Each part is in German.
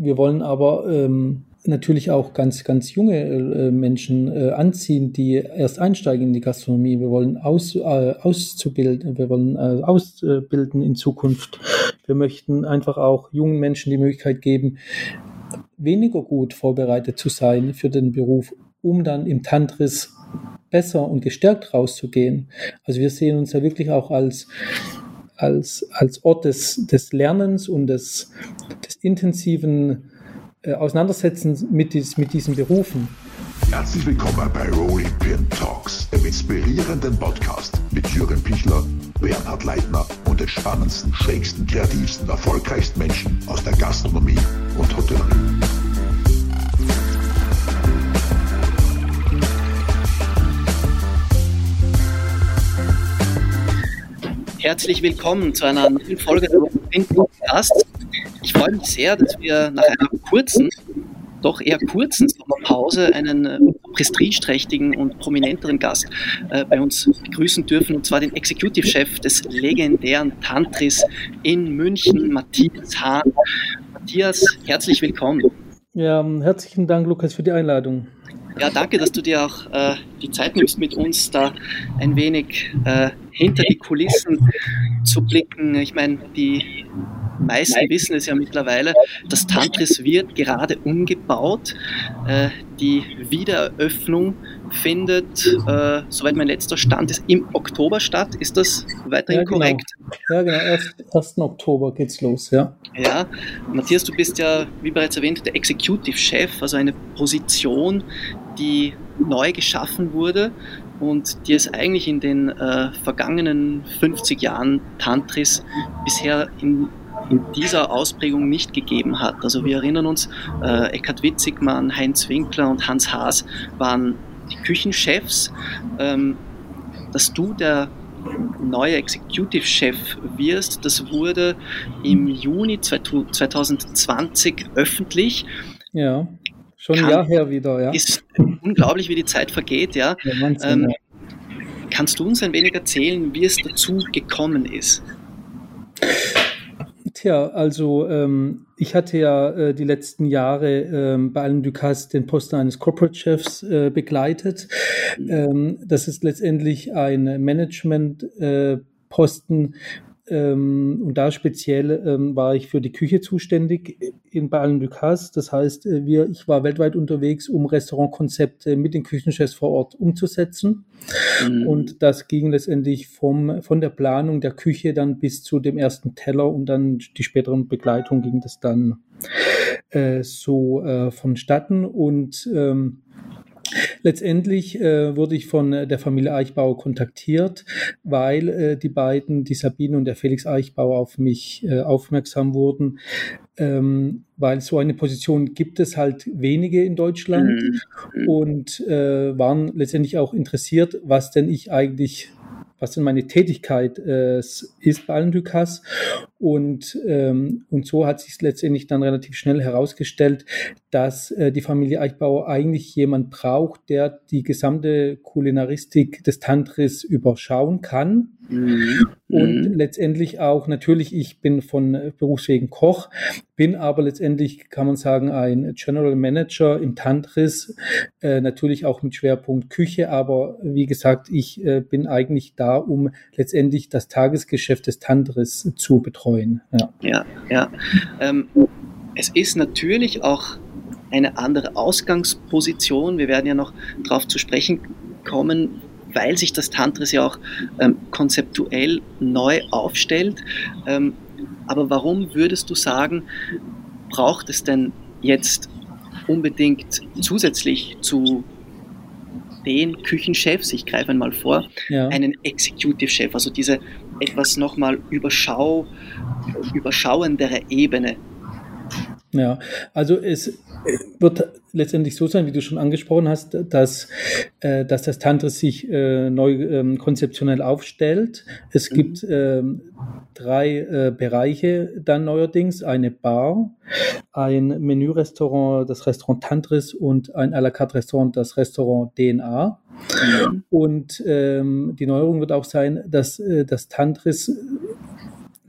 wir wollen aber ähm, natürlich auch ganz, ganz junge äh, Menschen äh, anziehen, die erst einsteigen in die Gastronomie. Wir wollen aus, äh, auszubilden, wir wollen äh, ausbilden in Zukunft. Wir möchten einfach auch jungen Menschen die Möglichkeit geben, weniger gut vorbereitet zu sein für den Beruf, um dann im Tantris besser und gestärkt rauszugehen. Also wir sehen uns ja wirklich auch als als, als Ort des, des Lernens und des, des intensiven äh, Auseinandersetzens mit, dies, mit diesen Berufen. Herzlich willkommen bei Rolling Pin Talks, dem inspirierenden Podcast mit Jürgen Pichler, Bernhard Leitner und den spannendsten, schrägsten, kreativsten, erfolgreichsten Menschen aus der Gastronomie und Hotellerie. Herzlich willkommen zu einer neuen Folge des Podcast. Ich freue mich sehr, dass wir nach einer kurzen, doch eher kurzen Sommerpause einen äh, prestigeträchtigen und prominenteren Gast äh, bei uns begrüßen dürfen, und zwar den Executive-Chef des legendären Tantris in München, Matthias Hahn. Matthias, herzlich willkommen. Ja, herzlichen Dank, Lukas, für die Einladung. Ja, danke, dass du dir auch äh, die Zeit nimmst, mit uns da ein wenig äh, hinter die Kulissen zu blicken. Ich meine, die meisten wissen es ja mittlerweile, das Tantris wird gerade umgebaut. Äh, die Wiedereröffnung findet, äh, soweit mein letzter Stand ist, im Oktober statt. Ist das weiterhin ja, genau. korrekt? Ja, genau. Erst, 1. Oktober geht's los, ja. Ja, Matthias, du bist ja, wie bereits erwähnt, der Executive Chef, also eine Position, die neu geschaffen wurde und die es eigentlich in den äh, vergangenen 50 Jahren Tantris bisher in, in, dieser Ausprägung nicht gegeben hat. Also wir erinnern uns, äh, Eckhard Witzigmann, Heinz Winkler und Hans Haas waren die Küchenchefs. Ähm, dass du der neue Executive Chef wirst, das wurde im Juni 2020 öffentlich. Ja. Schon ein Jahr her wieder, ja. Ist unglaublich, wie die Zeit vergeht, ja. ja Wahnsinn, ähm, ja. Kannst du uns ein wenig erzählen, wie es dazu gekommen ist? Tja, also ähm, ich hatte ja äh, die letzten Jahre ähm, bei Alain Ducasse den Posten eines Corporate Chefs äh, begleitet. Ähm, das ist letztendlich ein Management-Posten, äh, ähm, und da speziell ähm, war ich für die Küche zuständig in Balen Ducasse. Das heißt, äh, wir, ich war weltweit unterwegs, um Restaurantkonzepte mit den Küchenchefs vor Ort umzusetzen. Mhm. Und das ging letztendlich vom, von der Planung der Küche dann bis zu dem ersten Teller und dann die späteren Begleitung ging das dann äh, so äh, vonstatten. Und ähm, Letztendlich äh, wurde ich von äh, der Familie Eichbauer kontaktiert, weil äh, die beiden, die Sabine und der Felix Eichbauer, auf mich äh, aufmerksam wurden, ähm, weil so eine Position gibt es halt wenige in Deutschland mhm. und äh, waren letztendlich auch interessiert, was denn ich eigentlich was denn meine Tätigkeit äh, ist bei Allen Dukas. Und, ähm, und so hat sich letztendlich dann relativ schnell herausgestellt, dass äh, die Familie Eichbauer eigentlich jemand braucht, der die gesamte Kulinaristik des Tantris überschauen kann. Mhm. Und mhm. letztendlich auch, natürlich, ich bin von Berufswegen Koch, bin aber letztendlich, kann man sagen, ein General Manager im Tantris, äh, natürlich auch mit Schwerpunkt Küche, aber wie gesagt, ich äh, bin eigentlich da, um letztendlich das Tagesgeschäft des Tantris zu betreuen. Ja, ja. ja. Ähm, es ist natürlich auch eine andere Ausgangsposition. Wir werden ja noch darauf zu sprechen kommen, weil sich das Tantris ja auch ähm, konzeptuell neu aufstellt. Ähm, aber warum würdest du sagen, braucht es denn jetzt unbedingt zusätzlich zu den Küchenchefs, ich greife einmal vor, ja. einen Executive Chef, also diese etwas nochmal überschau, überschauendere Ebene ja, also es wird letztendlich so sein, wie du schon angesprochen hast, dass, äh, dass das Tantris sich äh, neu ähm, konzeptionell aufstellt. Es mhm. gibt ähm, drei äh, Bereiche dann neuerdings, eine Bar, ein Menürestaurant, das Restaurant Tantris und ein à la carte Restaurant, das Restaurant DNA. Und ähm, die Neuerung wird auch sein, dass äh, das Tantris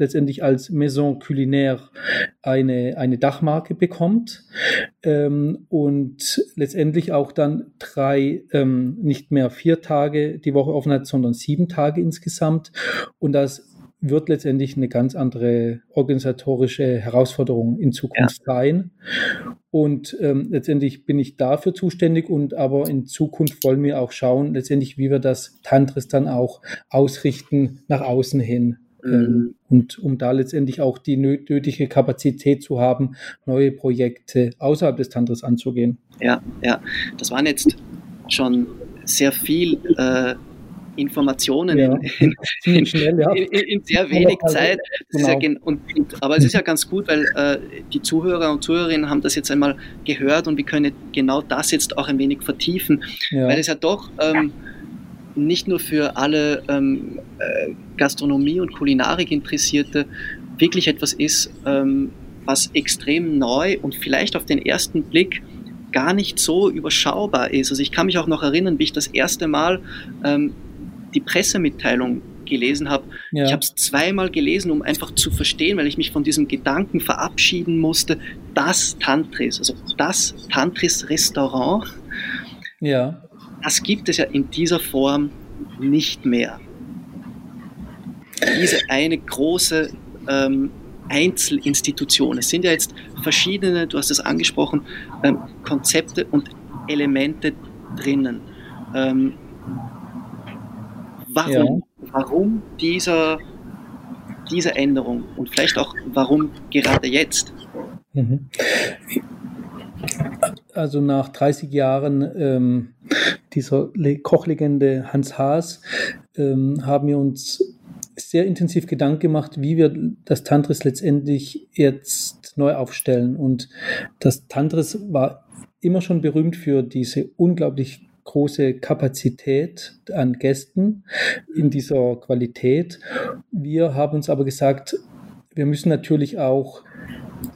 letztendlich als Maison Culinaire eine, eine Dachmarke bekommt ähm, und letztendlich auch dann drei, ähm, nicht mehr vier Tage die Woche offen hat, sondern sieben Tage insgesamt. Und das wird letztendlich eine ganz andere organisatorische Herausforderung in Zukunft ja. sein. Und ähm, letztendlich bin ich dafür zuständig und aber in Zukunft wollen wir auch schauen, letztendlich, wie wir das Tantris dann auch ausrichten nach außen hin. Mhm. Ähm, und um da letztendlich auch die nötige Kapazität zu haben, neue Projekte außerhalb des Tantris anzugehen. Ja, ja. Das waren jetzt schon sehr viel äh, Informationen ja. in, in, schnell, ja. in, in, sehr wenig Zeit. Genau. Ja, und, und, aber es ist ja ganz gut, weil äh, die Zuhörer und Zuhörerinnen haben das jetzt einmal gehört und wir können genau das jetzt auch ein wenig vertiefen, weil es ja doch ähm, nicht nur für alle ähm, äh, Gastronomie und Kulinarik Interessierte wirklich etwas ist, ähm, was extrem neu und vielleicht auf den ersten Blick gar nicht so überschaubar ist. Also ich kann mich auch noch erinnern, wie ich das erste Mal ähm, die Pressemitteilung gelesen habe. Ja. Ich habe es zweimal gelesen, um einfach zu verstehen, weil ich mich von diesem Gedanken verabschieden musste, das Tantris, also das Tantris-Restaurant, ja. Das gibt es ja in dieser Form nicht mehr. Diese eine große ähm, Einzelinstitution. Es sind ja jetzt verschiedene, du hast es angesprochen, ähm, Konzepte und Elemente drinnen. Ähm, Warum, ja. warum dieser, diese Änderung und vielleicht auch warum gerade jetzt? Mhm. Also nach 30 Jahren ähm, dieser Kochlegende Hans Haas ähm, haben wir uns sehr intensiv Gedanken gemacht, wie wir das Tantris letztendlich jetzt neu aufstellen. Und das Tantris war immer schon berühmt für diese unglaublich große Kapazität an Gästen in dieser Qualität. Wir haben uns aber gesagt, wir müssen natürlich auch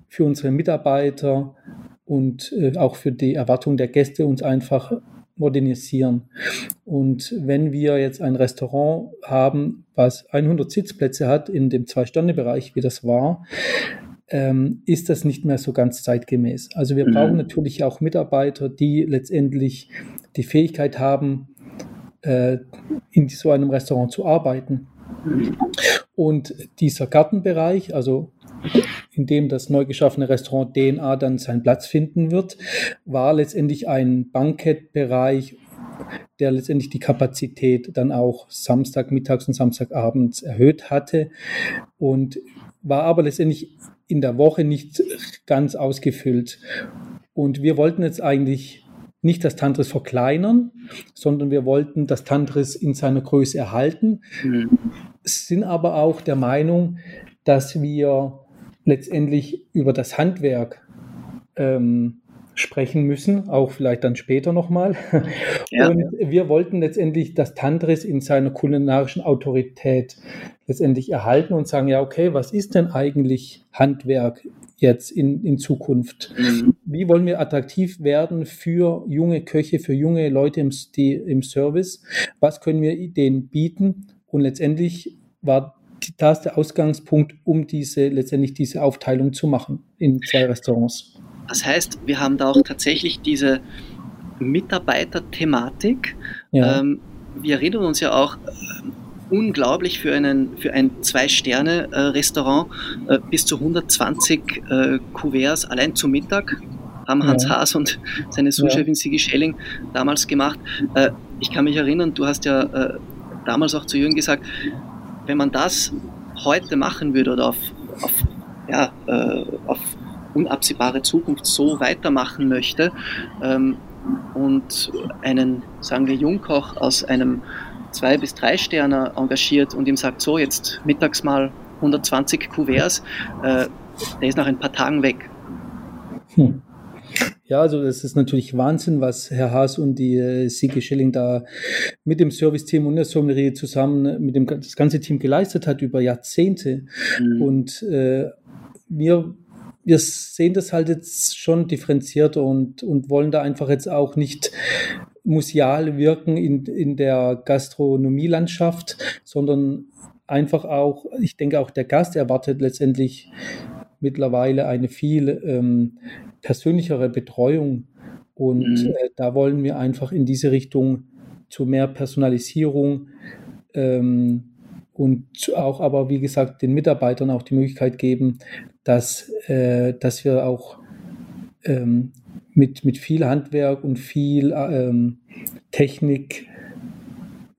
für unsere Mitarbeiter und äh, auch für die Erwartung der Gäste uns einfach modernisieren. Und wenn wir jetzt ein Restaurant haben, was 100 Sitzplätze hat in dem Zwei-Sterne-Bereich, wie das war, ähm, ist das nicht mehr so ganz zeitgemäß. Also wir mhm. brauchen natürlich auch Mitarbeiter, die letztendlich die Fähigkeit haben, äh, in so einem Restaurant zu arbeiten. Und dieser Gartenbereich, also in dem das neu geschaffene Restaurant DNA dann seinen Platz finden wird, war letztendlich ein Bankettbereich, der letztendlich die Kapazität dann auch Samstagmittags und Samstagabends erhöht hatte und war aber letztendlich in der Woche nicht ganz ausgefüllt. Und wir wollten jetzt eigentlich nicht das Tantris verkleinern, sondern wir wollten das Tantris in seiner Größe erhalten, mhm. sind aber auch der Meinung, dass wir letztendlich über das Handwerk ähm, sprechen müssen, auch vielleicht dann später nochmal. Ja. Und wir wollten letztendlich das Tantris in seiner kulinarischen Autorität letztendlich erhalten und sagen, ja, okay, was ist denn eigentlich Handwerk jetzt in, in Zukunft? Mhm. Wie wollen wir attraktiv werden für junge Köche, für junge Leute im, die, im Service? Was können wir denen bieten? Und letztendlich war das der Ausgangspunkt, um diese letztendlich diese Aufteilung zu machen in zwei Restaurants. Das heißt, wir haben da auch tatsächlich diese Mitarbeiterthematik. Ja. Ähm, wir erinnern uns ja auch äh, unglaublich für, einen, für ein Zwei-Sterne-Restaurant äh, bis zu 120 äh, Kuverts allein zum Mittag haben Hans ja. Haas und seine Sous-Chefin ja. Sigi Schelling damals gemacht. Äh, ich kann mich erinnern, du hast ja äh, damals auch zu Jürgen gesagt, wenn man das heute machen würde oder auf, auf, ja, äh, auf unabsehbare Zukunft so weitermachen möchte ähm, und einen, sagen wir, Jungkoch aus einem zwei bis drei Sterner engagiert und ihm sagt, so jetzt mittags mal 120 Kuverts, äh, der ist nach ein paar Tagen weg. Hm. Ja, also das ist natürlich Wahnsinn, was Herr Haas und die äh, Sigi Schilling da mit dem Serviceteam und der Sommelier zusammen mit dem das ganze Team geleistet hat über Jahrzehnte. Mhm. Und äh, wir wir sehen das halt jetzt schon differenziert und, und wollen da einfach jetzt auch nicht museal wirken in, in der Gastronomielandschaft, sondern einfach auch, ich denke auch der Gast erwartet letztendlich mittlerweile eine viel ähm, persönlichere Betreuung. Und mhm. äh, da wollen wir einfach in diese Richtung zu mehr Personalisierung ähm, und auch aber, wie gesagt, den Mitarbeitern auch die Möglichkeit geben, dass, äh, dass wir auch ähm, mit, mit viel Handwerk und viel ähm, Technik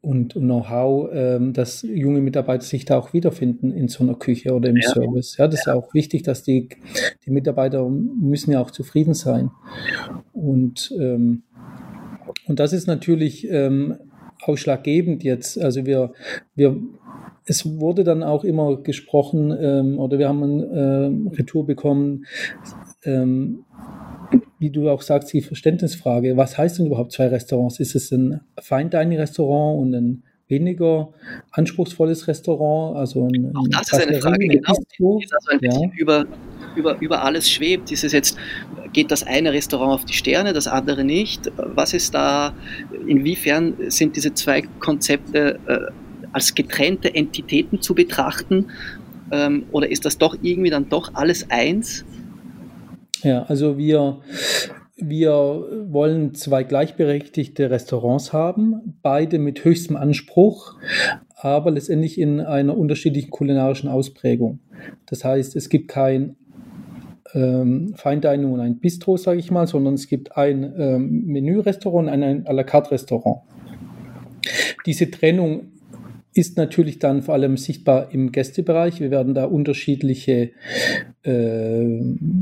und, Know-how, ähm, dass junge Mitarbeiter sich da auch wiederfinden in so einer Küche oder im ja. Service. Ja, das ja. ist auch wichtig, dass die, die Mitarbeiter müssen ja auch zufrieden sein. Und, ähm, und das ist natürlich ähm, ausschlaggebend jetzt. Also wir, wir es wurde dann auch immer gesprochen ähm, oder wir haben ein äh, Retour bekommen, ähm, wie du auch sagst, die Verständnisfrage, was heißt denn überhaupt zwei Restaurants? Ist es ein Fine Dining Restaurant und ein weniger anspruchsvolles Restaurant? Also ein, auch das ist eine Frage, genau, Bistro? die also ein ja. über, über, über alles schwebt. Ist es jetzt, geht das eine Restaurant auf die Sterne, das andere nicht? Was ist da, inwiefern sind diese zwei Konzepte äh, als getrennte Entitäten zu betrachten? Ähm, oder ist das doch irgendwie dann doch alles eins? Ja, also wir, wir wollen zwei gleichberechtigte Restaurants haben, beide mit höchstem Anspruch, aber letztendlich in einer unterschiedlichen kulinarischen Ausprägung. Das heißt, es gibt kein ähm, Fine Dining und ein Bistro, sage ich mal, sondern es gibt ein ähm, Menü-Restaurant und ein à la carte Restaurant. Diese Trennung ist natürlich dann vor allem sichtbar im Gästebereich. Wir werden da unterschiedliche, äh,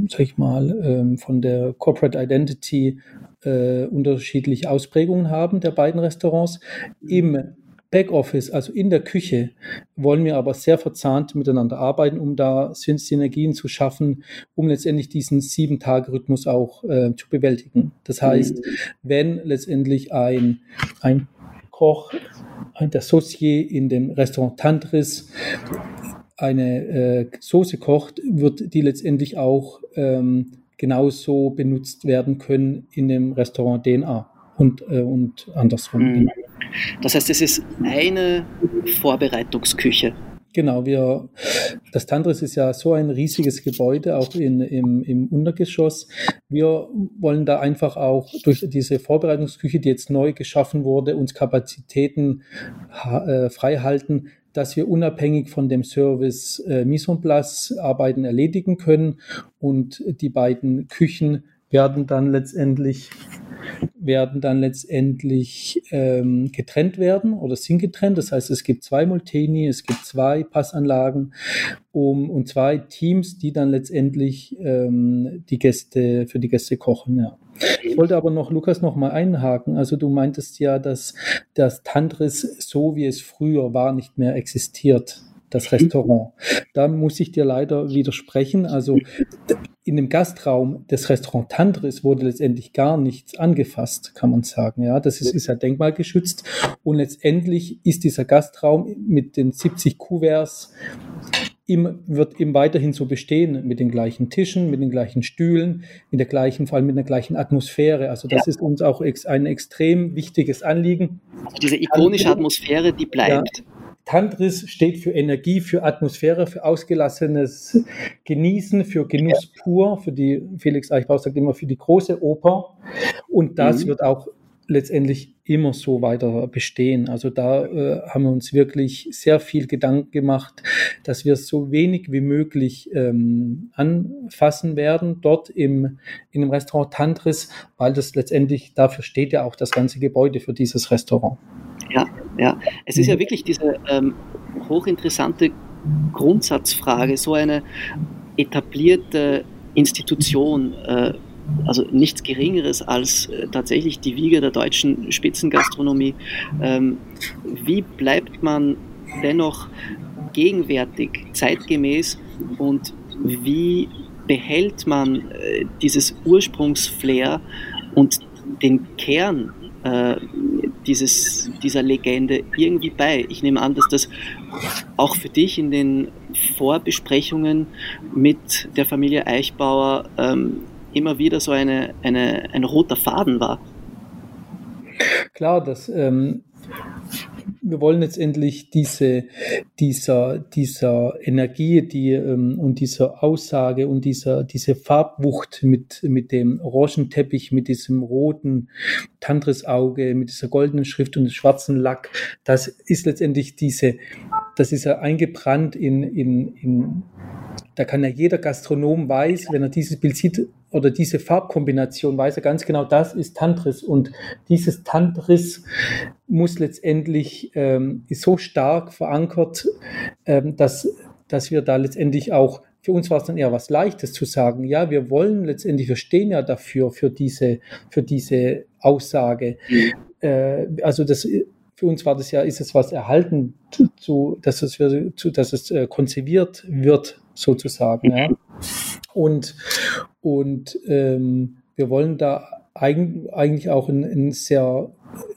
sag ich mal, äh, von der Corporate Identity äh, unterschiedliche Ausprägungen haben der beiden Restaurants. Im Backoffice, also in der Küche, wollen wir aber sehr verzahnt miteinander arbeiten, um da Synergien zu schaffen, um letztendlich diesen Sieben-Tage-Rhythmus auch äh, zu bewältigen. Das heißt, mhm. wenn letztendlich ein, ein Koch, ein Associé in dem Restaurant Tantris eine äh, Soße kocht, wird die letztendlich auch ähm, genauso benutzt werden können in dem Restaurant DNA und, äh, und andersrum. Mhm. Das heißt, es ist eine Vorbereitungsküche. Genau, wir, das Tantris ist ja so ein riesiges Gebäude, auch in, im, im Untergeschoss. Wir wollen da einfach auch durch diese Vorbereitungsküche, die jetzt neu geschaffen wurde, uns Kapazitäten äh, frei halten, dass wir unabhängig von dem Service äh, Mise en place Arbeiten erledigen können und die beiden Küchen werden dann letztendlich werden dann letztendlich ähm, getrennt werden oder sind getrennt. Das heißt, es gibt zwei Multeni, es gibt zwei Passanlagen um, und zwei Teams, die dann letztendlich ähm, die Gäste für die Gäste kochen. Ja. Ich wollte aber noch, Lukas, noch mal einhaken. Also du meintest ja, dass das Tantris, so wie es früher war, nicht mehr existiert das Restaurant. Da muss ich dir leider widersprechen. Also in dem Gastraum des Restaurant Tantris wurde letztendlich gar nichts angefasst, kann man sagen. Ja, das ist, ist ja denkmalgeschützt. Und letztendlich ist dieser Gastraum mit den 70 Kuverts im, wird ihm weiterhin so bestehen, mit den gleichen Tischen, mit den gleichen Stühlen, mit der gleichen, vor allem mit der gleichen Atmosphäre. Also das ja. ist uns auch ex, ein extrem wichtiges Anliegen. Also diese ikonische Atmosphäre, die bleibt. Ja. Tantris steht für Energie, für Atmosphäre, für ausgelassenes Genießen, für Genuss pur, für die, Felix Eichbau sagt immer, für die große Oper. Und das mhm. wird auch letztendlich immer so weiter bestehen. Also da äh, haben wir uns wirklich sehr viel Gedanken gemacht, dass wir so wenig wie möglich ähm, anfassen werden dort im, in dem Restaurant Tantris, weil das letztendlich, dafür steht ja auch das ganze Gebäude für dieses Restaurant. Ja, ja. Es ist ja mhm. wirklich diese ähm, hochinteressante Grundsatzfrage, so eine etablierte Institution, äh, also nichts Geringeres als äh, tatsächlich die Wiege der deutschen Spitzengastronomie. Ähm, wie bleibt man dennoch gegenwärtig, zeitgemäß und wie behält man äh, dieses Ursprungsflair und den Kern äh, dieses, dieser Legende irgendwie bei. Ich nehme an, dass das auch für dich in den Vorbesprechungen mit der Familie Eichbauer ähm, immer wieder so eine, eine, ein roter Faden war. Klar, das, ähm, wir wollen letztendlich diese, dieser, dieser Energie die, ähm, und dieser Aussage und dieser, diese Farbwucht mit, mit dem Orangenteppich, mit diesem roten Tantrisauge, mit dieser goldenen Schrift und dem schwarzen Lack, das ist letztendlich diese, das ist ja eingebrannt in, in, in da kann ja jeder Gastronom weiß, wenn er dieses Bild sieht oder diese Farbkombination, weiß er ganz genau, das ist Tantris. Und dieses Tantris muss letztendlich, ähm, ist so stark verankert, ähm, dass, dass wir da letztendlich auch für uns war es dann eher was Leichtes zu sagen, ja, wir wollen letztendlich, wir stehen ja dafür, für diese, für diese Aussage. Mhm. Äh, also das, für uns war das ja, ist es was erhalten, zu, dass es, zu, dass es äh, konserviert wird sozusagen. Ja. Und, und ähm, wir wollen da eigen, eigentlich auch einen sehr,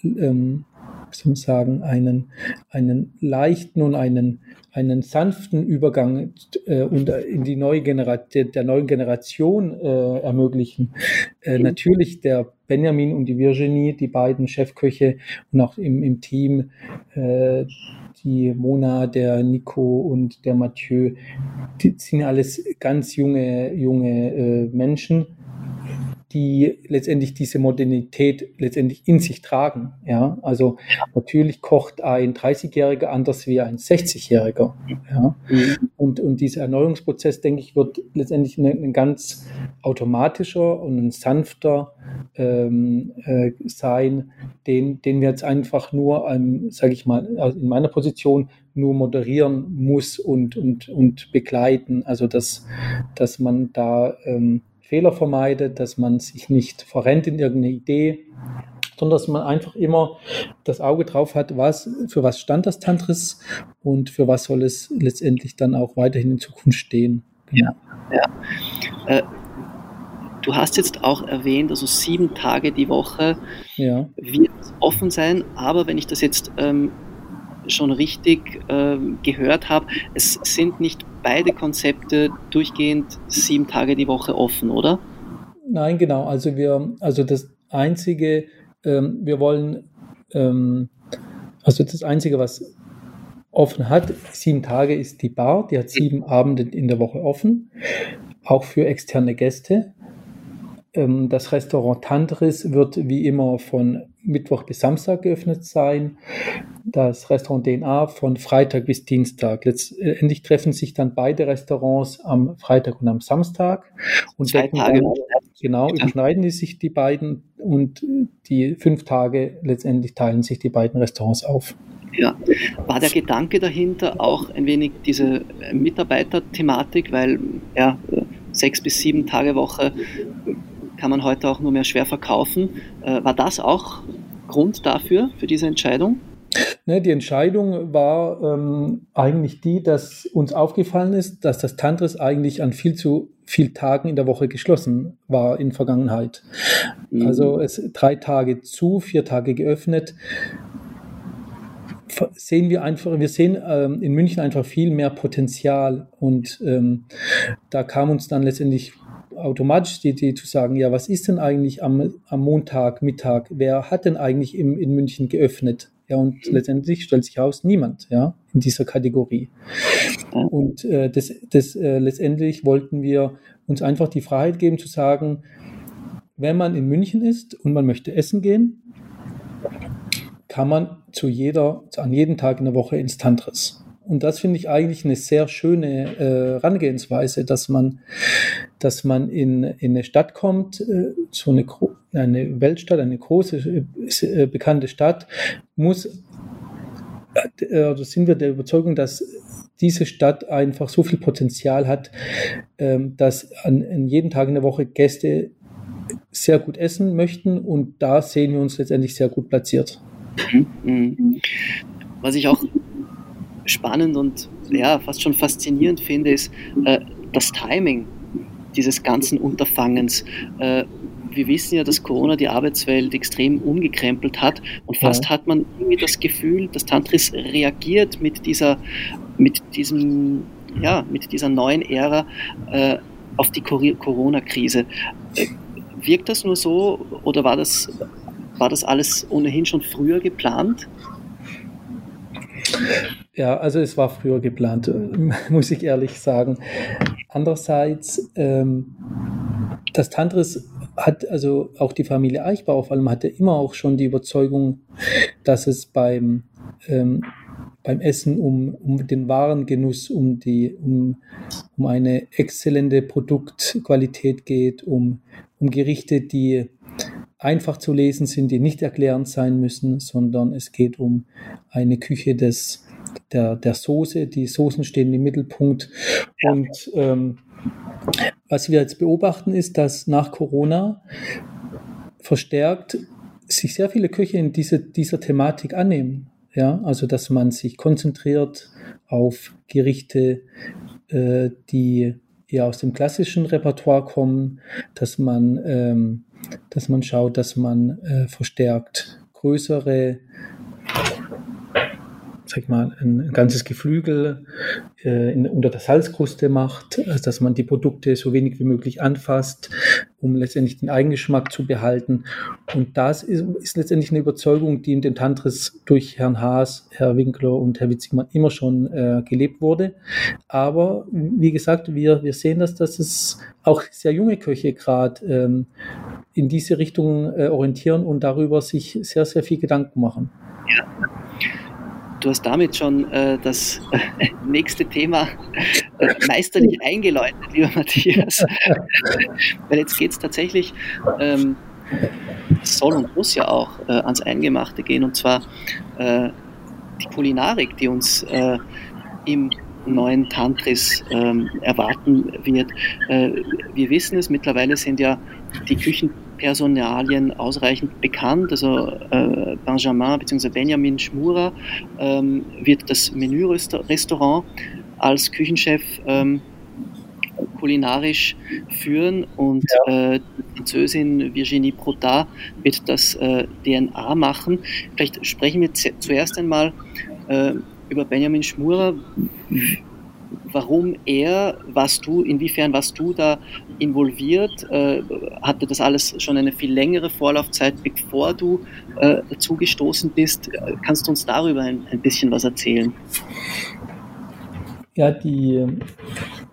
ähm, wie soll man sagen, einen, einen leichten und einen, einen sanften Übergang äh, und in die neue Generation, der neuen Generation äh, ermöglichen. Äh, natürlich der Benjamin und die Virginie, die beiden Chefköche und auch im, im Team, äh, die Mona, der Nico und der Mathieu, die sind alles ganz junge, junge äh, Menschen die letztendlich diese Modernität letztendlich in sich tragen. Ja, also natürlich kocht ein 30-Jähriger anders wie ein 60-Jähriger. Ja, mhm. und, und dieser Erneuerungsprozess, denke ich, wird letztendlich ein, ein ganz automatischer und ein sanfter ähm, äh, sein, den, den wir jetzt einfach nur, ähm, sage ich mal, in meiner Position nur moderieren muss und, und, und begleiten. Also dass, dass man da ähm, Fehler vermeidet, dass man sich nicht verrennt in irgendeine Idee, sondern dass man einfach immer das Auge drauf hat, was, für was stand das Tantris und für was soll es letztendlich dann auch weiterhin in Zukunft stehen. Genau. Ja, ja. Äh, du hast jetzt auch erwähnt, also sieben Tage die Woche ja. wird offen sein, aber wenn ich das jetzt ähm, schon richtig äh, gehört habe, es sind nicht beide Konzepte durchgehend sieben Tage die Woche offen, oder? Nein, genau. Also wir, also das einzige, ähm, wir wollen, ähm, also das einzige, was offen hat, sieben Tage ist die Bar, die hat sieben Abende in der Woche offen, auch für externe Gäste. Ähm, das Restaurant Tantris wird wie immer von Mittwoch bis Samstag geöffnet sein. Das Restaurant DNA von Freitag bis Dienstag. Letztendlich treffen sich dann beide Restaurants am Freitag und am Samstag und Zwei decken Tage. Dann, genau überschneiden die sich die beiden und die fünf Tage letztendlich teilen sich die beiden Restaurants auf. Ja, war der Gedanke dahinter auch ein wenig diese Mitarbeiterthematik, weil ja sechs bis sieben Tage Woche kann man heute auch nur mehr schwer verkaufen. Äh, war das auch Grund dafür, für diese Entscheidung? Ne, die Entscheidung war ähm, eigentlich die, dass uns aufgefallen ist, dass das Tantris eigentlich an viel zu vielen Tagen in der Woche geschlossen war in Vergangenheit. Mhm. Also es drei Tage zu, vier Tage geöffnet. Sehen wir einfach, wir sehen ähm, in München einfach viel mehr Potenzial und ähm, da kam uns dann letztendlich automatisch die Idee zu sagen, ja, was ist denn eigentlich am, am Montag, Mittag, wer hat denn eigentlich im, in München geöffnet? Ja, und mhm. letztendlich stellt sich heraus, niemand, ja, in dieser Kategorie. Und äh, das, das äh, letztendlich wollten wir uns einfach die Freiheit geben zu sagen, wenn man in München ist und man möchte essen gehen, kann man zu jeder, an jedem Tag in der Woche ins Tantris. Und das finde ich eigentlich eine sehr schöne äh, Herangehensweise, dass man, dass man in, in eine Stadt kommt, äh, so eine, eine Weltstadt, eine große, äh, bekannte Stadt, muss, äh, also sind wir der Überzeugung, dass diese Stadt einfach so viel Potenzial hat, ähm, dass an, an jedem Tag in der Woche Gäste sehr gut essen möchten und da sehen wir uns letztendlich sehr gut platziert. Mhm. Was ich auch spannend und ja, fast schon faszinierend finde, ist äh, das Timing dieses ganzen Unterfangens. Äh, wir wissen ja, dass Corona die Arbeitswelt extrem umgekrempelt hat und fast ja. hat man irgendwie das Gefühl, dass Tantris reagiert mit dieser, mit diesem, ja, mit dieser neuen Ära äh, auf die Corona-Krise. Äh, wirkt das nur so oder war das, war das alles ohnehin schon früher geplant? Ja, also es war früher geplant, muss ich ehrlich sagen. Andererseits, ähm, das Tantris hat, also auch die Familie Eichbauer vor allem hatte immer auch schon die Überzeugung, dass es beim, ähm, beim Essen um, um den Warengenuss, um, die, um, um eine exzellente Produktqualität geht, um, um Gerichte, die einfach zu lesen sind, die nicht erklärend sein müssen, sondern es geht um eine Küche des, der, der Soße. Die Soßen stehen im Mittelpunkt. Und ähm, was wir jetzt beobachten, ist, dass nach Corona verstärkt sich sehr viele Köche in diese, dieser Thematik annehmen. Ja, also dass man sich konzentriert auf Gerichte, äh, die eher aus dem klassischen Repertoire kommen, dass man ähm, dass man schaut, dass man äh, verstärkt größere, sag mal, ein, ein ganzes Geflügel äh, in, unter der Salzkruste macht, also dass man die Produkte so wenig wie möglich anfasst, um letztendlich den Eigengeschmack zu behalten. Und das ist, ist letztendlich eine Überzeugung, die in den Tantris durch Herrn Haas, Herr Winkler und Herr Witzigmann immer schon äh, gelebt wurde. Aber wie gesagt, wir, wir sehen das, dass es auch sehr junge Köche gerade ähm, in diese Richtung äh, orientieren und darüber sich sehr, sehr viel Gedanken machen. Ja. Du hast damit schon äh, das äh, nächste Thema äh, meisterlich eingeläutet, lieber Matthias. Weil jetzt geht es tatsächlich, ähm, soll und muss ja auch äh, ans Eingemachte gehen, und zwar äh, die Kulinarik, die uns im neuen Tantris ähm, erwarten wird. wir wissen es, mittlerweile sind ja die Küchen Personalien ausreichend bekannt. Also äh, Benjamin bzw. Benjamin Schmurer ähm, wird das Menü-Restaurant als Küchenchef ähm, kulinarisch führen und ja. äh, die Französin Virginie Protat wird das äh, DNA machen. Vielleicht sprechen wir zuerst einmal äh, über Benjamin Schmurer warum er, was du, inwiefern warst du da involviert? Äh, hatte das alles schon eine viel längere Vorlaufzeit, bevor du äh, dazu gestoßen bist? Kannst du uns darüber ein, ein bisschen was erzählen? Ja, die,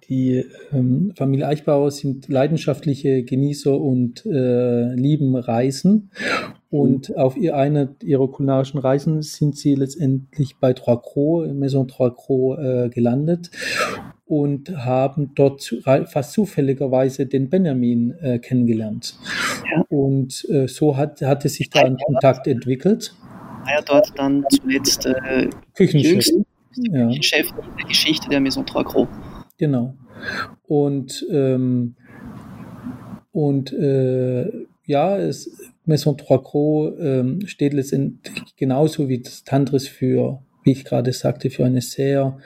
die ähm, Familie Eichbauer sind leidenschaftliche Genießer und äh, lieben Reisen. Und mhm. auf ihr, einer ihrer kulinarischen Reisen sind sie letztendlich bei Trois Crocs, Maison Trois Crocs, äh, gelandet und haben dort fast zufälligerweise den Benjamin äh, kennengelernt. Ja. Und äh, so hat, hatte sich da ein Kontakt entwickelt. War ja dort dann zuletzt äh, Küchenchef. Ja. Küchenchef der Geschichte der Maison Trois Crocs. Genau. Und, ähm, und äh, ja, es, Maison Trois Crocs ähm, steht letztendlich genauso wie das Tantris für, wie ich gerade sagte, für eine sehr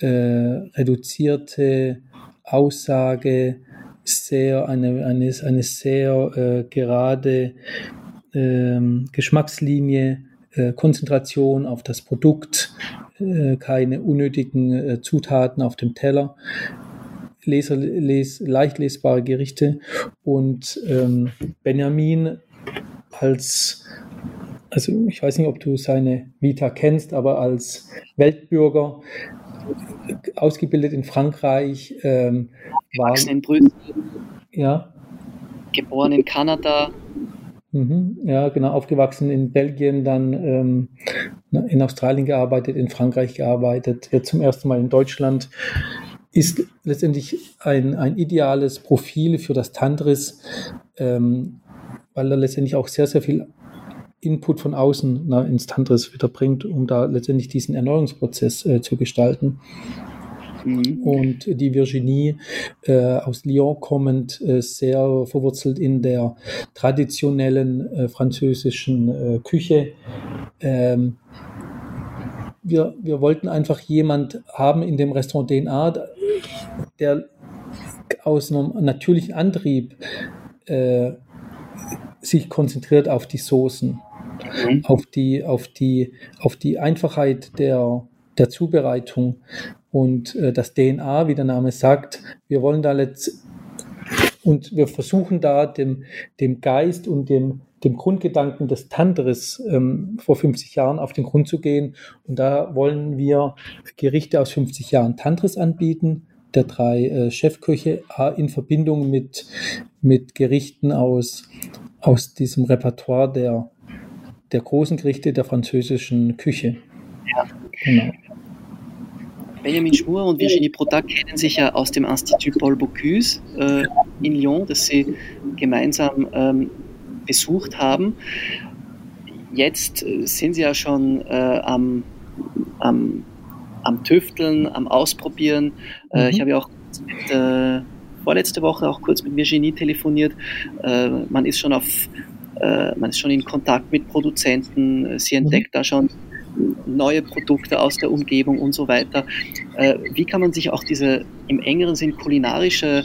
äh, reduzierte Aussage, sehr eine, eine, eine sehr äh, gerade ähm, Geschmackslinie, äh, Konzentration auf das Produkt, äh, keine unnötigen äh, Zutaten auf dem Teller, leser, les, leicht lesbare Gerichte und ähm, Benjamin als, also ich weiß nicht, ob du seine Vita kennst, aber als Weltbürger ausgebildet in Frankreich ähm, war in Brüssel. Ja. Geboren in Kanada, Mhm, ja, genau, aufgewachsen in Belgien, dann ähm, in Australien gearbeitet, in Frankreich gearbeitet, jetzt zum ersten Mal in Deutschland. Ist letztendlich ein, ein ideales Profil für das Tantris, ähm, weil er letztendlich auch sehr, sehr viel Input von außen na, ins Tantris wieder bringt, um da letztendlich diesen Erneuerungsprozess äh, zu gestalten. Mhm. Und die Virginie äh, aus Lyon kommend, äh, sehr verwurzelt in der traditionellen äh, französischen äh, Küche. Ähm, wir, wir wollten einfach jemand haben in dem Restaurant DNA, der aus einem natürlichen Antrieb äh, sich konzentriert auf die Soßen, mhm. auf, die, auf, die, auf die Einfachheit der, der Zubereitung und äh, das DNA, wie der Name sagt, wir wollen da letzt und wir versuchen da dem, dem Geist und dem, dem Grundgedanken des Tantris ähm, vor 50 Jahren auf den Grund zu gehen. Und da wollen wir Gerichte aus 50 Jahren Tantris anbieten, der drei äh, Chefköche in Verbindung mit, mit Gerichten aus, aus diesem Repertoire der, der großen Gerichte der französischen Küche. Ja. Genau. Benjamin Schmur und Virginie Protac kennen sich ja aus dem Institut Paul Bocuse äh, in Lyon, das sie gemeinsam ähm, besucht haben. Jetzt äh, sind sie ja schon äh, am, am, am Tüfteln, am Ausprobieren. Äh, mhm. Ich habe ja auch mit, äh, vorletzte Woche auch kurz mit Virginie telefoniert. Äh, man ist schon auf man ist schon in Kontakt mit Produzenten, sie entdeckt mhm. da schon neue Produkte aus der Umgebung und so weiter. Äh, wie kann man sich auch diese im engeren Sinn kulinarische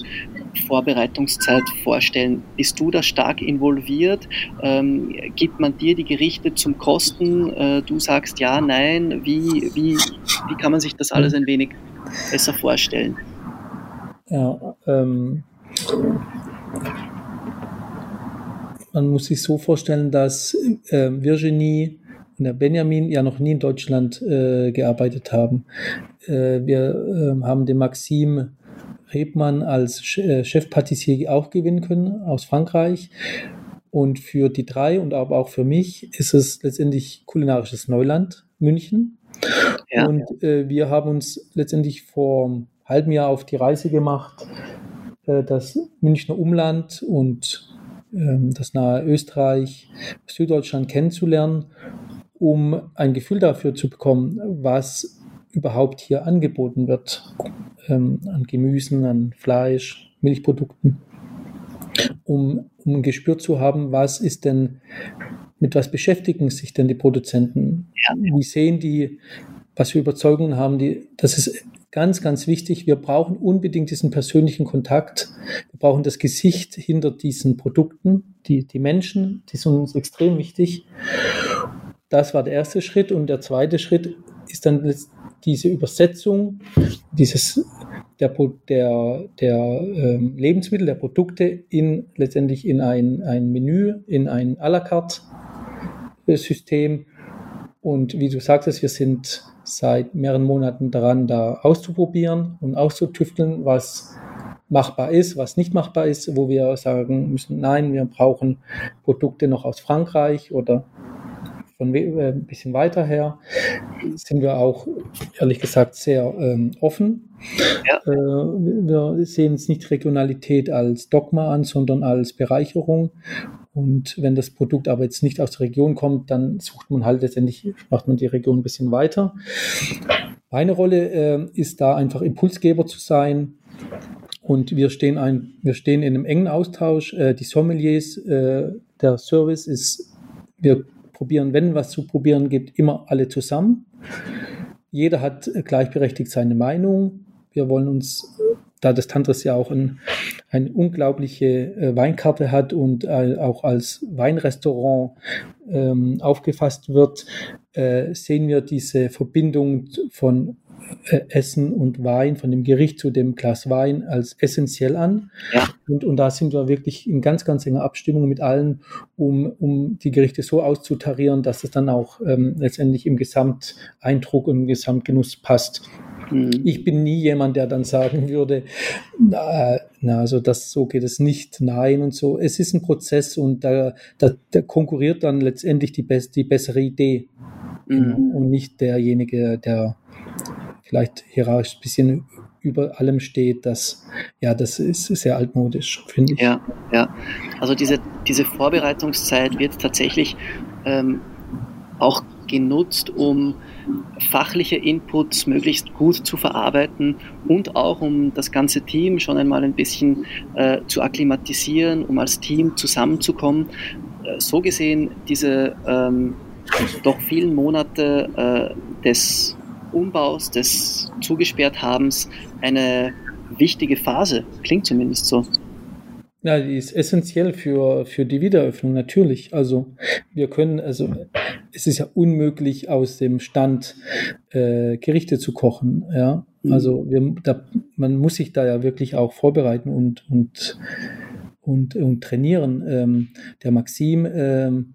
Vorbereitungszeit vorstellen? Bist du da stark involviert? Ähm, gibt man dir die Gerichte zum Kosten? Äh, du sagst ja, nein. Wie, wie, wie kann man sich das alles ein wenig besser vorstellen? Ja, ähm, man muss sich so vorstellen, dass äh, Virginie der Benjamin ja noch nie in Deutschland äh, gearbeitet haben. Äh, wir äh, haben den Maxim Rebmann als äh, Chefpatissier auch gewinnen können aus Frankreich. Und für die drei und aber auch für mich ist es letztendlich kulinarisches Neuland, München. Ja. Und äh, wir haben uns letztendlich vor einem halben Jahr auf die Reise gemacht, äh, das Münchner Umland und ähm, das nahe Österreich, Süddeutschland kennenzulernen um ein Gefühl dafür zu bekommen, was überhaupt hier angeboten wird ähm, an Gemüsen, an Fleisch, Milchprodukten, um, um ein Gespür zu haben, was ist denn, mit was beschäftigen sich denn die Produzenten? Wie sehen die, was für Überzeugungen haben die? Das ist ganz, ganz wichtig. Wir brauchen unbedingt diesen persönlichen Kontakt. Wir brauchen das Gesicht hinter diesen Produkten, die, die Menschen, die sind uns extrem wichtig. Das war der erste Schritt. Und der zweite Schritt ist dann diese Übersetzung dieses, der, der, der ähm, Lebensmittel, der Produkte in, letztendlich in ein, ein Menü, in ein à la carte System. Und wie du sagtest, wir sind seit mehreren Monaten daran, da auszuprobieren und auszutüfteln, was machbar ist, was nicht machbar ist, wo wir sagen müssen, nein, wir brauchen Produkte noch aus Frankreich oder von äh, ein bisschen weiter her sind wir auch, ehrlich gesagt, sehr ähm, offen. Ja. Äh, wir sehen es nicht Regionalität als Dogma an, sondern als Bereicherung. Und wenn das Produkt aber jetzt nicht aus der Region kommt, dann sucht man halt letztendlich, macht man die Region ein bisschen weiter. Meine Rolle äh, ist da einfach Impulsgeber zu sein. Und wir stehen, ein, wir stehen in einem engen Austausch. Äh, die Sommeliers, äh, der Service ist, wir probieren, wenn was zu probieren gibt, immer alle zusammen. Jeder hat gleichberechtigt seine Meinung. Wir wollen uns, da das Tantris ja auch ein, eine unglaubliche äh, Weinkarte hat und äh, auch als Weinrestaurant ähm, aufgefasst wird, äh, sehen wir diese Verbindung von äh, Essen und Wein, von dem Gericht zu dem Glas Wein als essentiell an. Ja. Und, und da sind wir wirklich in ganz, ganz enger Abstimmung mit allen, um, um die Gerichte so auszutarieren, dass es dann auch ähm, letztendlich im Gesamteindruck und im Gesamtgenuss passt. Mhm. Ich bin nie jemand, der dann sagen würde, na, na, also das, so geht es nicht, nein und so. Es ist ein Prozess und da, da, da konkurriert dann letztendlich die, best, die bessere Idee mhm. und nicht derjenige, der vielleicht hierarchisch ein bisschen über allem steht, das, ja, das ist sehr altmodisch, finde ich. Ja, ja. Also diese, diese Vorbereitungszeit wird tatsächlich ähm, auch genutzt, um fachliche Inputs möglichst gut zu verarbeiten und auch um das ganze Team schon einmal ein bisschen äh, zu akklimatisieren, um als Team zusammenzukommen. Äh, so gesehen, diese ähm, doch vielen Monate äh, des Umbaus, des Zugesperrthabens eine wichtige Phase. Klingt zumindest so. Ja, die ist essentiell für, für die Wiederöffnung, natürlich. Also wir können, also es ist ja unmöglich, aus dem Stand äh, Gerichte zu kochen. Ja, mhm. also wir, da, man muss sich da ja wirklich auch vorbereiten und, und und, und trainieren. Ähm, der Maxim ähm,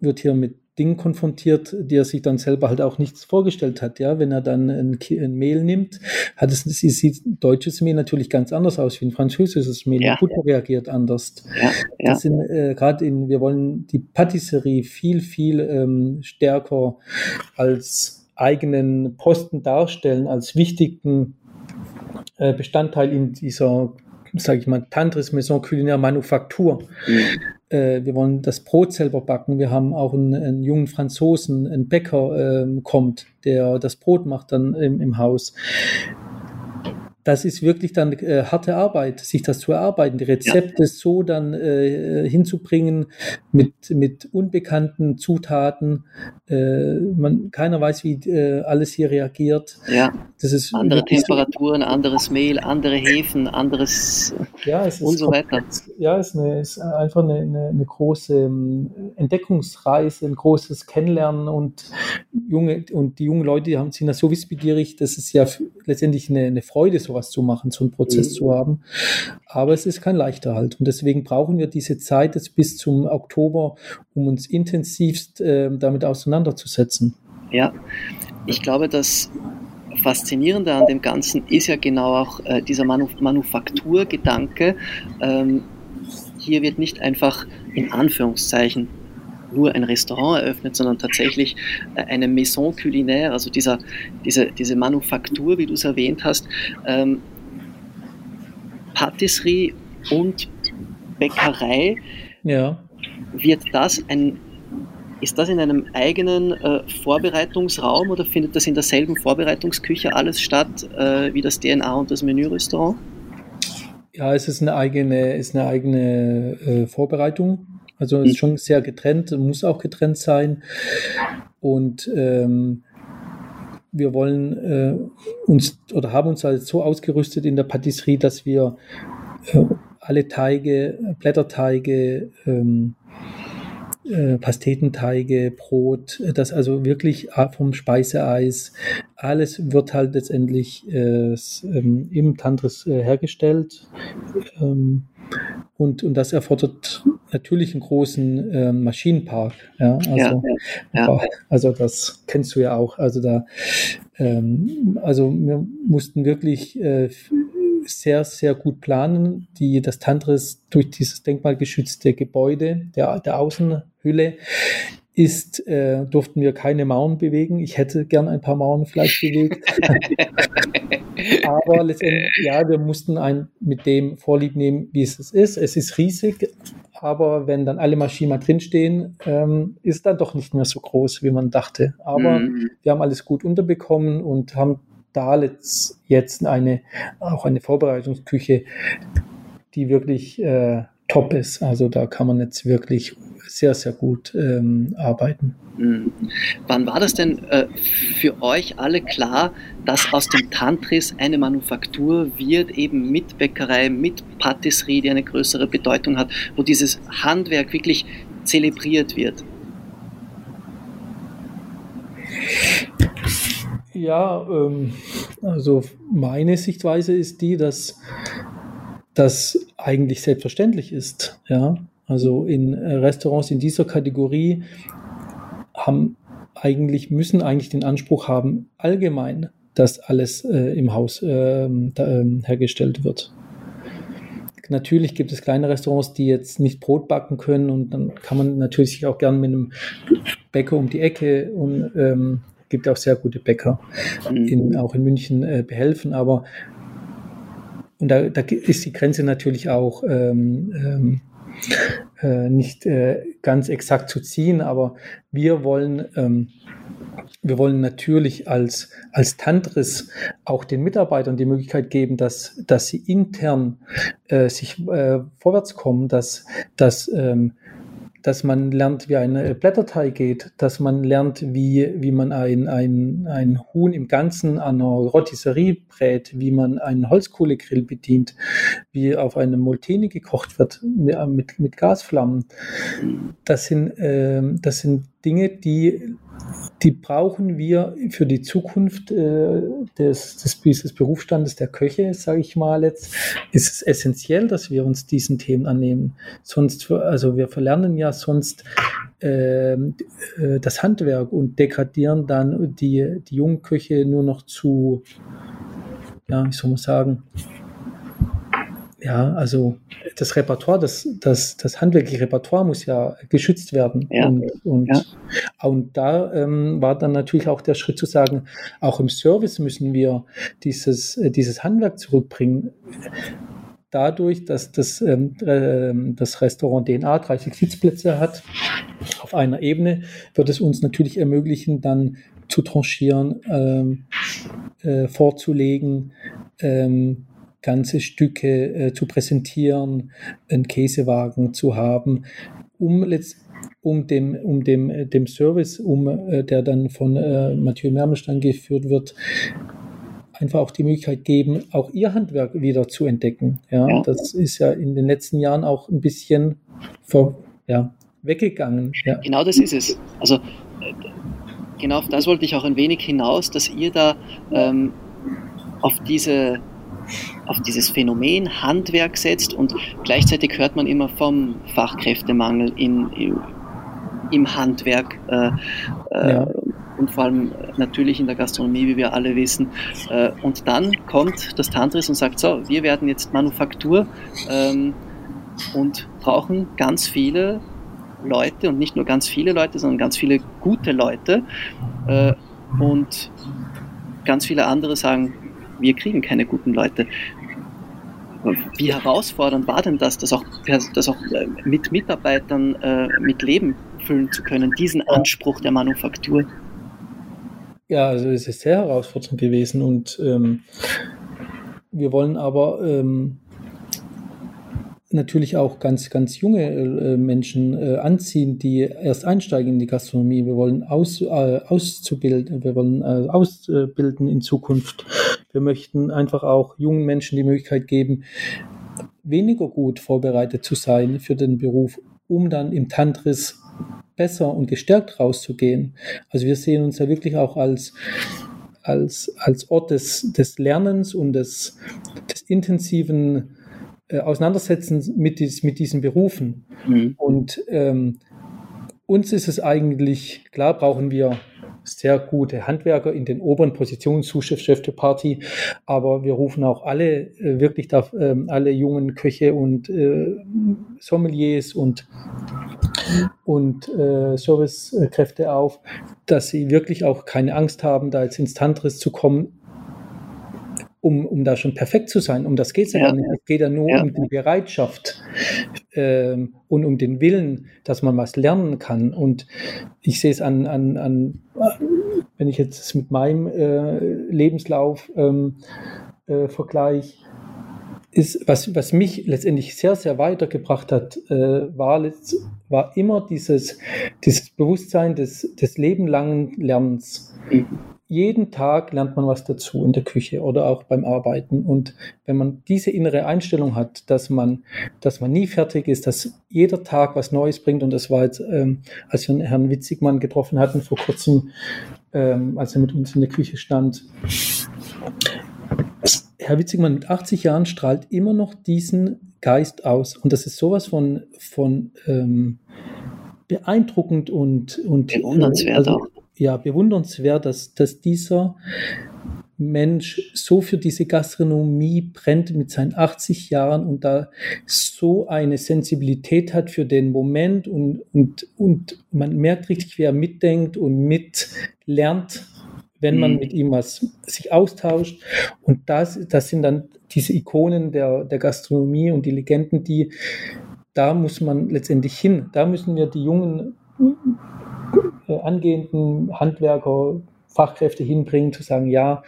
wird hier mit Dingen konfrontiert, die er sich dann selber halt auch nichts vorgestellt hat. Ja, wenn er dann ein, ein Mehl nimmt, hat es, sieht deutsches Mehl natürlich ganz anders aus wie ein französisches Mehl. Ja. Butter reagiert anders. Ja, ja. Das sind äh, gerade in, wir wollen die Patisserie viel, viel ähm, stärker als eigenen Posten darstellen, als wichtigen äh, Bestandteil in dieser sage ich mal, Tantris Maison Culinaire Manufaktur. Mhm. Äh, wir wollen das Brot selber backen. Wir haben auch einen, einen jungen Franzosen, einen Bäcker äh, kommt, der das Brot macht dann im, im Haus das ist wirklich dann äh, harte Arbeit, sich das zu erarbeiten, die Rezepte ja. so dann äh, hinzubringen mit, mit unbekannten Zutaten. Äh, man, keiner weiß, wie äh, alles hier reagiert. Ja. Das ist andere Temperaturen, anderes Mehl, andere Hefen, anderes ja, es ist und so weiter. Ja, es ist, eine, ist einfach eine, eine, eine große ähm, Entdeckungsreise, ein großes Kennenlernen und junge und die jungen Leute die haben, sind da so wissbegierig, dass es ja letztendlich eine, eine Freude, so sowas zu machen, so einen Prozess mhm. zu haben. Aber es ist kein leichter halt. Und deswegen brauchen wir diese Zeit jetzt bis zum Oktober, um uns intensivst äh, damit auseinanderzusetzen. Ja, ich glaube, das Faszinierende an dem Ganzen ist ja genau auch äh, dieser Manu Manufakturgedanke. Ähm, hier wird nicht einfach in Anführungszeichen nur ein Restaurant eröffnet, sondern tatsächlich äh, eine Maison culinaire, also dieser, diese, diese Manufaktur, wie du es erwähnt hast, ähm, Patisserie und Bäckerei. Ja. Wird das ein ist das in einem eigenen äh, Vorbereitungsraum oder findet das in derselben Vorbereitungsküche alles statt äh, wie das DNA und das Menürestaurant? Ja, es ist eine eigene, ist eine eigene äh, Vorbereitung. Also ist schon sehr getrennt, muss auch getrennt sein. Und ähm, wir wollen äh, uns oder haben uns halt so ausgerüstet in der Patisserie, dass wir äh, alle Teige, Blätterteige, ähm, äh, Pastetenteige, Brot, das also wirklich vom Speiseeis, alles wird halt letztendlich äh, ähm, im Tantris äh, hergestellt. Ähm, und, und das erfordert natürlich einen großen äh, Maschinenpark. Ja, also, ja, ja. also das kennst du ja auch. Also da, ähm, also wir mussten wirklich äh, sehr, sehr gut planen. Die, das Tantris durch dieses denkmalgeschützte Gebäude der, der Außenhülle ist, äh, durften wir keine Mauern bewegen. Ich hätte gern ein paar Mauern vielleicht bewegt. Aber letztendlich, ja, wir mussten ein, mit dem Vorlieb nehmen, wie es ist. Es ist riesig, aber wenn dann alle Maschinen mal drinstehen, ähm, ist dann doch nicht mehr so groß, wie man dachte. Aber mhm. wir haben alles gut unterbekommen und haben da jetzt eine, auch eine Vorbereitungsküche, die wirklich äh, top ist. Also da kann man jetzt wirklich sehr, sehr gut ähm, arbeiten. Mhm. Wann war das denn äh, für euch alle klar, dass aus dem Tantris eine Manufaktur wird, eben mit Bäckerei, mit Patisserie, die eine größere Bedeutung hat, wo dieses Handwerk wirklich zelebriert wird? Ja, ähm, also meine Sichtweise ist die, dass das eigentlich selbstverständlich ist. Ja, also in äh, Restaurants in dieser Kategorie haben eigentlich, müssen eigentlich den Anspruch haben, allgemein, dass alles äh, im Haus äh, da, äh, hergestellt wird. Natürlich gibt es kleine Restaurants, die jetzt nicht Brot backen können und dann kann man natürlich sich auch gerne mit einem Bäcker um die Ecke und ähm, gibt auch sehr gute Bäcker, in, auch in München äh, behelfen, aber und da, da ist die Grenze natürlich auch ähm, ähm, äh, nicht äh, ganz exakt zu ziehen, aber wir wollen, ähm, wir wollen natürlich als, als Tantris auch den Mitarbeitern die Möglichkeit geben, dass, dass sie intern äh, sich äh, vorwärts kommen, dass, dass ähm, dass man lernt, wie ein Blätterteig geht, dass man lernt, wie, wie man ein, ein, ein Huhn im Ganzen an einer Rotisserie brät, wie man einen Holzkohlegrill bedient, wie auf einem Molteni gekocht wird mit, äh, mit, mit Gasflammen. Das sind, äh, das sind Dinge, die die brauchen wir für die Zukunft äh, des, des, des Berufsstandes der Köche, sage ich mal jetzt, ist es essentiell, dass wir uns diesen Themen annehmen. Sonst, also wir verlernen ja sonst ähm, äh, das Handwerk und degradieren dann die, die jungen Köche nur noch zu, ja, wie soll man sagen, ja, also das Repertoire, das, das, das handwerkliche Repertoire muss ja geschützt werden. Ja. Und, und, ja. und da ähm, war dann natürlich auch der Schritt zu sagen, auch im Service müssen wir dieses, äh, dieses Handwerk zurückbringen. Dadurch, dass das, ähm, äh, das Restaurant DNA 30 Sitzplätze hat auf einer Ebene, wird es uns natürlich ermöglichen, dann zu tranchieren, ähm, äh, vorzulegen, ähm, ganze Stücke äh, zu präsentieren, einen Käsewagen zu haben, um letztendlich um dem, um dem, äh, dem Service, um, äh, der dann von äh, Mathieu Mermelstein geführt wird, einfach auch die Möglichkeit geben, auch ihr Handwerk wieder zu entdecken. Ja, ja. das ist ja in den letzten Jahren auch ein bisschen vor, ja, weggegangen. Ja. Genau das ist es. Also äh, genau auf das wollte ich auch ein wenig hinaus, dass ihr da ähm, auf diese auf dieses Phänomen Handwerk setzt und gleichzeitig hört man immer vom Fachkräftemangel in, im Handwerk äh, äh, ja. und vor allem natürlich in der Gastronomie, wie wir alle wissen. Äh, und dann kommt das Tantris und sagt, so, wir werden jetzt Manufaktur ähm, und brauchen ganz viele Leute und nicht nur ganz viele Leute, sondern ganz viele gute Leute. Äh, und ganz viele andere sagen, wir kriegen keine guten Leute. Wie herausfordernd war denn das, das auch, das auch äh, mit Mitarbeitern äh, mit Leben füllen zu können, diesen Anspruch der Manufaktur? Ja, also es ist sehr herausfordernd gewesen und ähm, wir wollen aber ähm, natürlich auch ganz, ganz junge äh, Menschen äh, anziehen, die erst einsteigen in die Gastronomie. Wir wollen aus, äh, auszubilden, wir wollen äh, ausbilden in Zukunft. Wir möchten einfach auch jungen Menschen die Möglichkeit geben, weniger gut vorbereitet zu sein für den Beruf, um dann im Tantris besser und gestärkt rauszugehen. Also wir sehen uns ja wirklich auch als als, als Ort des, des Lernens und des, des intensiven äh, auseinandersetzen mit, dies, mit diesen Berufen. Mhm. Und ähm, uns ist es eigentlich, klar brauchen wir sehr gute Handwerker in den oberen Positionen, Zuschef der Party, aber wir rufen auch alle, äh, wirklich da, äh, alle jungen Köche und äh, Sommeliers und, und äh, Servicekräfte auf, dass sie wirklich auch keine Angst haben, da jetzt ins Tantris zu kommen, um, um da schon perfekt zu sein. Um das geht es ja, ja nicht. Es geht ja nur ja. um die Bereitschaft ähm, und um den Willen, dass man was lernen kann. Und ich sehe es an, an, an, wenn ich jetzt mit meinem äh, Lebenslauf ähm, äh, vergleiche, ist, was, was mich letztendlich sehr, sehr weitergebracht hat, äh, war, war immer dieses, dieses Bewusstsein des, des lebenlangen Lernens. Jeden Tag lernt man was dazu in der Küche oder auch beim Arbeiten. Und wenn man diese innere Einstellung hat, dass man, dass man nie fertig ist, dass jeder Tag was Neues bringt, und das war jetzt, ähm, als wir Herrn Witzigmann getroffen hatten vor kurzem, ähm, als er mit uns in der Küche stand. Herr Witzigmann mit 80 Jahren strahlt immer noch diesen Geist aus. Und das ist sowas von, von ähm, beeindruckend und, und bewundernswert also, auch ja, bewundernswert, dass, dass dieser Mensch so für diese Gastronomie brennt mit seinen 80 Jahren und da so eine Sensibilität hat für den Moment und, und, und man merkt richtig, wie er mitdenkt und mitlernt, wenn man mhm. mit ihm was sich austauscht. Und das, das sind dann diese Ikonen der, der Gastronomie und die Legenden, die, da muss man letztendlich hin. Da müssen wir die jungen angehenden Handwerker, Fachkräfte hinbringen, zu sagen, ja,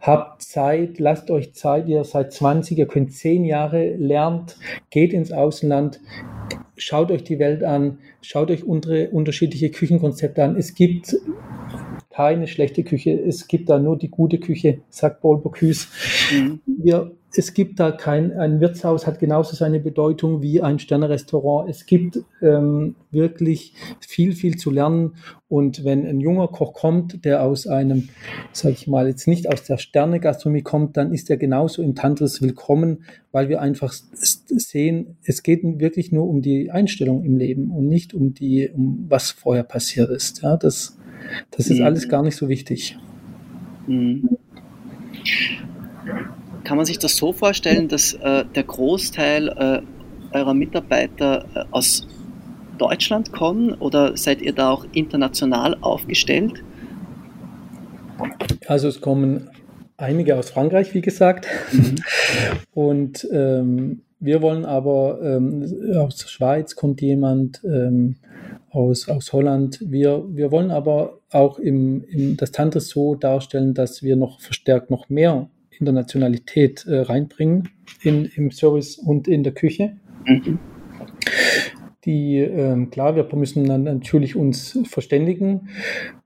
habt Zeit, lasst euch Zeit, ihr seid 20, ihr könnt 10 Jahre, lernt, geht ins Ausland, schaut euch die Welt an, schaut euch unsere unterschiedliche Küchenkonzepte an. Es gibt keine schlechte Küche, es gibt da nur die gute Küche, sagt Paul Bocuse. Mhm. Wir, es gibt da kein, ein Wirtshaus hat genauso seine Bedeutung wie ein Sternerestaurant. Es gibt ähm, wirklich viel, viel zu lernen. Und wenn ein junger Koch kommt, der aus einem, sage ich mal, jetzt nicht aus der Sternegastronomie kommt, dann ist er genauso im Tantris willkommen, weil wir einfach sehen, es geht wirklich nur um die Einstellung im Leben und nicht um die, um was vorher passiert ist. Ja, das, das ist mhm. alles gar nicht so wichtig. Mhm. Kann man sich das so vorstellen, dass äh, der Großteil äh, eurer Mitarbeiter äh, aus Deutschland kommen oder seid ihr da auch international aufgestellt? Also es kommen einige aus Frankreich, wie gesagt. Mhm. Und ähm, wir wollen aber, ähm, aus der Schweiz kommt jemand, ähm, aus, aus Holland. Wir, wir wollen aber auch im, im, das Tantris so darstellen, dass wir noch verstärkt noch mehr Internationalität äh, reinbringen in, im Service und in der Küche. Mhm. Die, ähm, klar, wir müssen dann natürlich uns verständigen.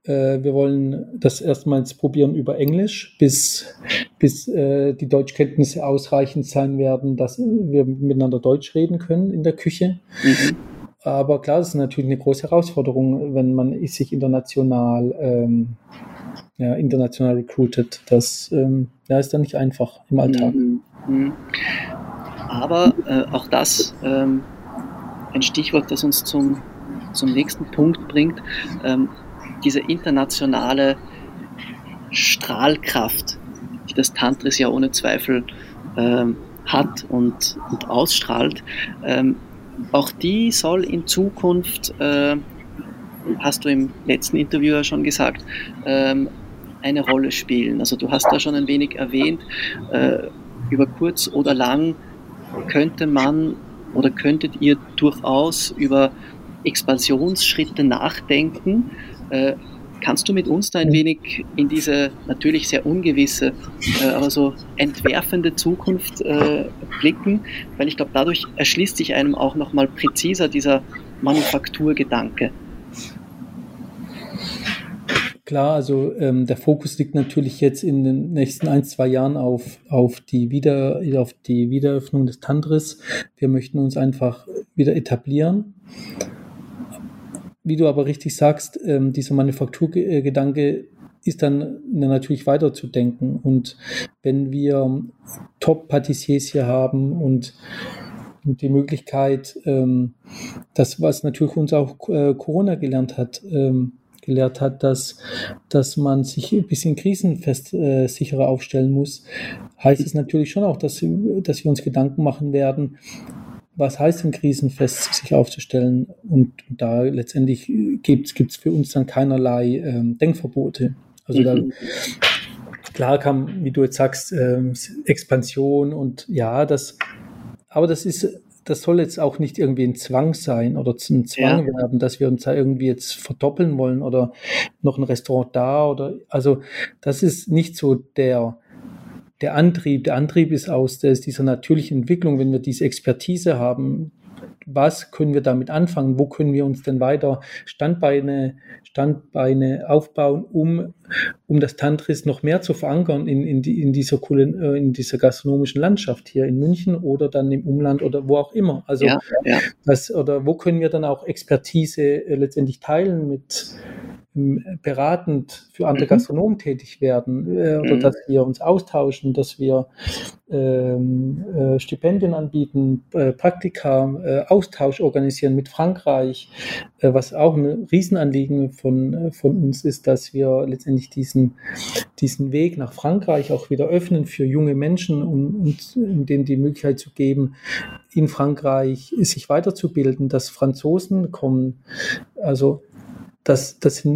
Äh, wir wollen das erstmals probieren über Englisch, bis, bis äh, die Deutschkenntnisse ausreichend sein werden, dass wir miteinander Deutsch reden können in der Küche. Mhm. Aber klar, das ist natürlich eine große Herausforderung, wenn man sich international ähm, ja, international recruited. Das ähm, ja, ist dann nicht einfach im Alltag. Mhm. mhm. Aber äh, auch das ähm, ein Stichwort, das uns zum, zum nächsten Punkt bringt. Ähm, diese internationale Strahlkraft, die das Tantris ja ohne Zweifel ähm, hat und, und ausstrahlt, ähm, auch die soll in Zukunft, äh, hast du im letzten Interview ja schon gesagt, ähm, eine Rolle spielen. Also du hast da schon ein wenig erwähnt, äh, über kurz oder lang könnte man oder könntet ihr durchaus über Expansionsschritte nachdenken. Äh, kannst du mit uns da ein wenig in diese natürlich sehr ungewisse, äh, aber so entwerfende Zukunft äh, blicken? Weil ich glaube, dadurch erschließt sich einem auch nochmal präziser dieser Manufakturgedanke. Klar, also ähm, der Fokus liegt natürlich jetzt in den nächsten ein, zwei Jahren auf, auf, die Wieder, auf die Wiederöffnung des Tantris. Wir möchten uns einfach wieder etablieren. Wie du aber richtig sagst, ähm, dieser Manufakturgedanke ist dann natürlich weiterzudenken. Und wenn wir Top-Patissiers hier haben und und die Möglichkeit, ähm, das, was natürlich uns auch äh, Corona gelernt hat, ähm, gelehrt hat, dass, dass man sich ein bisschen krisenfest äh, sicherer aufstellen muss, heißt es natürlich schon auch, dass, dass wir uns Gedanken machen werden, was heißt denn krisenfest sich aufzustellen? Und da letztendlich gibt es für uns dann keinerlei ähm, Denkverbote. Also da, mhm. klar kam, wie du jetzt sagst, ähm, Expansion und ja, das, aber das ist das soll jetzt auch nicht irgendwie ein Zwang sein oder ein Zwang ja. werden, dass wir uns da irgendwie jetzt verdoppeln wollen oder noch ein Restaurant da oder also das ist nicht so der der Antrieb. Der Antrieb ist aus der, dieser natürlichen Entwicklung, wenn wir diese Expertise haben, was können wir damit anfangen? Wo können wir uns denn weiter Standbeine, Standbeine aufbauen, um, um das Tantris noch mehr zu verankern in, in, die, in, dieser coolen, äh, in dieser gastronomischen Landschaft hier in München oder dann im Umland oder wo auch immer. Also ja, ja. Das, oder wo können wir dann auch Expertise äh, letztendlich teilen mit beratend für andere mhm. Gastronomen tätig werden äh, oder mhm. dass wir uns austauschen, dass wir ähm, äh, Stipendien anbieten, äh, Praktika, äh, Austausch organisieren mit Frankreich, äh, was auch ein Riesenanliegen von, äh, von uns ist, dass wir letztendlich diesen, diesen Weg nach Frankreich auch wieder öffnen für junge Menschen und, und denen die Möglichkeit zu geben, in Frankreich sich weiterzubilden, dass Franzosen kommen, also dass das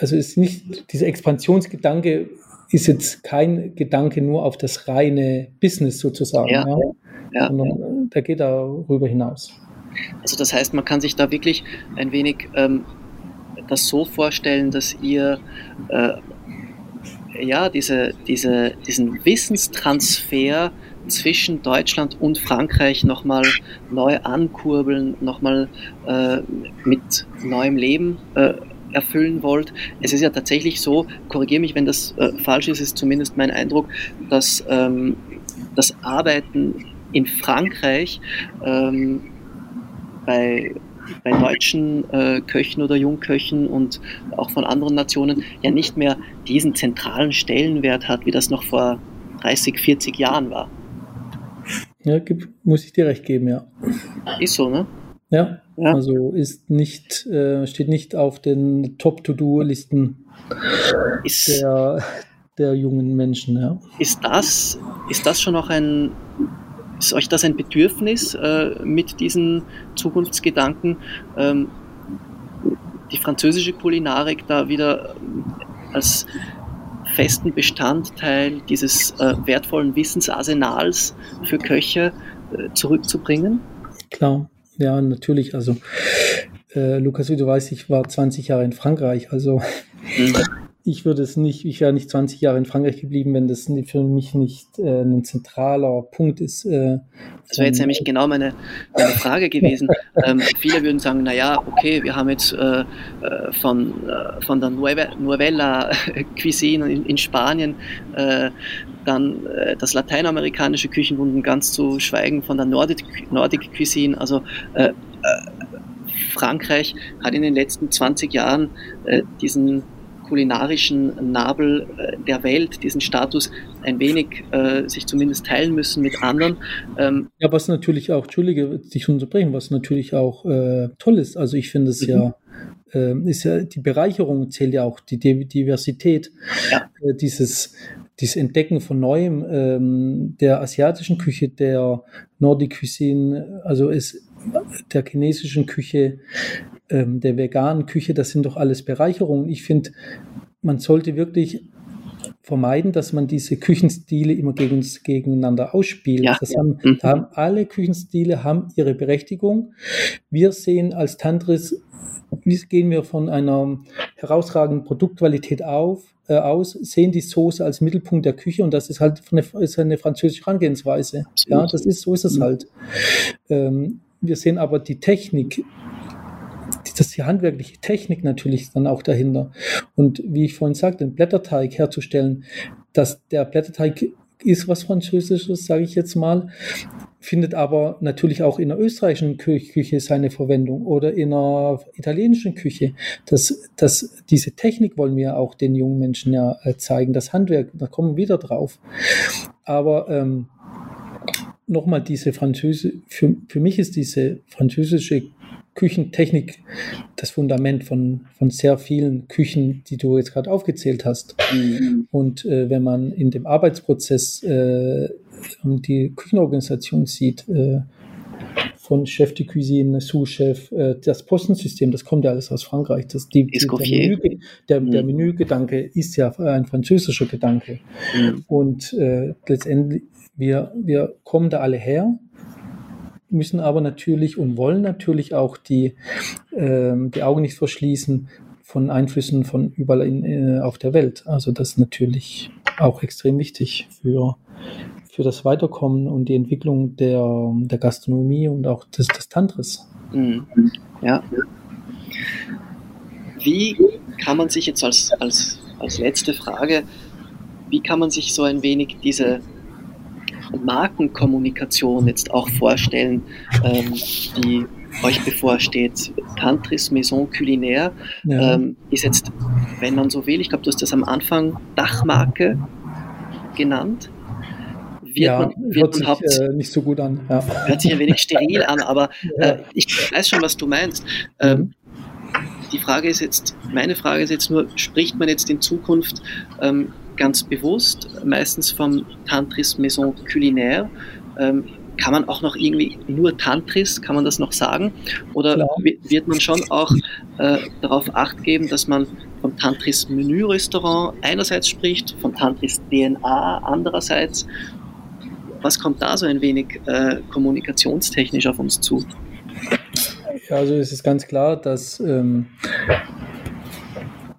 also ist nicht dieser Expansionsgedanke ist jetzt kein Gedanke nur auf das reine Business sozusagen, ja, ja, ja. sondern der geht darüber hinaus. Also das heißt, man kann sich da wirklich ein wenig ähm, das so vorstellen, dass ihr äh, ja diese, diese, diesen Wissenstransfer zwischen Deutschland und Frankreich nochmal neu ankurbeln, nochmal äh, mit neuem Leben äh, erfüllen wollt. Es ist ja tatsächlich so, korrigiere mich, wenn das äh, falsch ist, ist zumindest mein Eindruck, dass ähm, das Arbeiten in Frankreich ähm, bei bei deutschen äh, Köchen oder Jungköchen und auch von anderen Nationen ja nicht mehr diesen zentralen Stellenwert hat, wie das noch vor 30, 40 Jahren war. Ja, muss ich dir recht geben, ja. Ist so, ne? Ja, ja. also ist nicht, äh, steht nicht auf den Top-To-Do-Listen der, der jungen Menschen, ja. Ist das, ist das schon noch ein, ist euch das ein Bedürfnis äh, mit diesen Zukunftsgedanken, ähm, die französische Kulinarik da wieder als festen Bestandteil dieses äh, wertvollen Wissensarsenals für Köche äh, zurückzubringen? Klar, ja, natürlich. Also, äh, Lukas, wie du weißt, ich war 20 Jahre in Frankreich. Also, mhm ich würde es nicht, ich wäre nicht 20 Jahre in Frankreich geblieben, wenn das für mich nicht äh, ein zentraler Punkt ist. Äh, das wäre jetzt nämlich genau meine, meine Frage gewesen. ähm, viele würden sagen, naja, okay, wir haben jetzt äh, äh von, äh, von der Nueva Cuisine in, in Spanien äh, dann das lateinamerikanische Küchenwunden ganz zu schweigen von der Nordic, Nordic Cuisine, also Frankreich hat in den letzten 20 Jahren diesen kulinarischen Nabel äh, der Welt, diesen Status ein wenig äh, sich zumindest teilen müssen mit anderen. Ähm ja, was natürlich auch, Entschuldige, dich unterbrechen, was natürlich auch äh, toll ist. Also ich finde es mhm. ja, äh, ist ja, die Bereicherung zählt ja auch, die Diversität, ja. Äh, dieses, dieses Entdecken von Neuem, ähm, der asiatischen Küche, der Nordic Cuisine, also ist der chinesischen Küche, ähm, der veganen Küche, das sind doch alles Bereicherungen. Ich finde, man sollte wirklich vermeiden, dass man diese Küchenstile immer gegen, gegeneinander ausspielt. Ja, das Haben, mhm. haben alle Küchenstile haben ihre Berechtigung. Wir sehen als Tantris, wie gehen wir von einer herausragenden Produktqualität auf, äh, aus, sehen die Soße als Mittelpunkt der Küche und das ist halt eine, ist eine französische Herangehensweise. Ja, das ist, so ist es mhm. halt. Ähm, wir sehen aber die Technik, das ist die handwerkliche Technik natürlich dann auch dahinter. Und wie ich vorhin sagte, den Blätterteig herzustellen, dass der Blätterteig ist was Französisches, sage ich jetzt mal, findet aber natürlich auch in der österreichischen Küche seine Verwendung oder in der italienischen Küche. Das, das, diese Technik wollen wir auch den jungen Menschen ja äh, zeigen, das Handwerk, da kommen wir wieder drauf. Aber ähm, nochmal diese französische, für, für mich ist diese französische Küchentechnik das Fundament von, von sehr vielen Küchen, die du jetzt gerade aufgezählt hast. Mhm. Und äh, wenn man in dem Arbeitsprozess äh, die Küchenorganisation sieht, äh, von Chef de Cuisine, Sous-Chef, äh, das Postensystem, das kommt ja alles aus Frankreich. Das, die, der, Menü, der, mhm. der, Menügedanke ist ja ein französischer Gedanke. Mhm. Und äh, letztendlich, wir, wir kommen da alle her müssen aber natürlich und wollen natürlich auch die, äh, die Augen nicht verschließen von Einflüssen von überall in, äh, auf der Welt. Also das ist natürlich auch extrem wichtig für, für das Weiterkommen und die Entwicklung der, der Gastronomie und auch des, des Tantris. Mhm. Ja. Wie kann man sich jetzt als, als, als letzte Frage, wie kann man sich so ein wenig diese Markenkommunikation jetzt auch vorstellen, ähm, die euch bevorsteht. Tantris Maison Culinaire ja. ähm, ist jetzt, wenn man so will, ich glaube, du hast das am Anfang Dachmarke genannt. Wird ja, man, wird hört man sich äh, nicht so gut an. Ja. Hört sich ein wenig steril an, aber äh, ich weiß schon, was du meinst. Ähm, mhm. Die Frage ist jetzt, meine Frage ist jetzt nur, spricht man jetzt in Zukunft ähm, ganz bewusst, meistens vom Tantris Maison Culinaire. Ähm, kann man auch noch irgendwie nur Tantris, kann man das noch sagen? Oder Klar. wird man schon auch äh, darauf acht geben, dass man vom Tantris Menü-Restaurant einerseits spricht, vom Tantris DNA andererseits? Was kommt da so ein wenig äh, kommunikationstechnisch auf uns zu? Ja, also es ist ganz klar, dass ähm,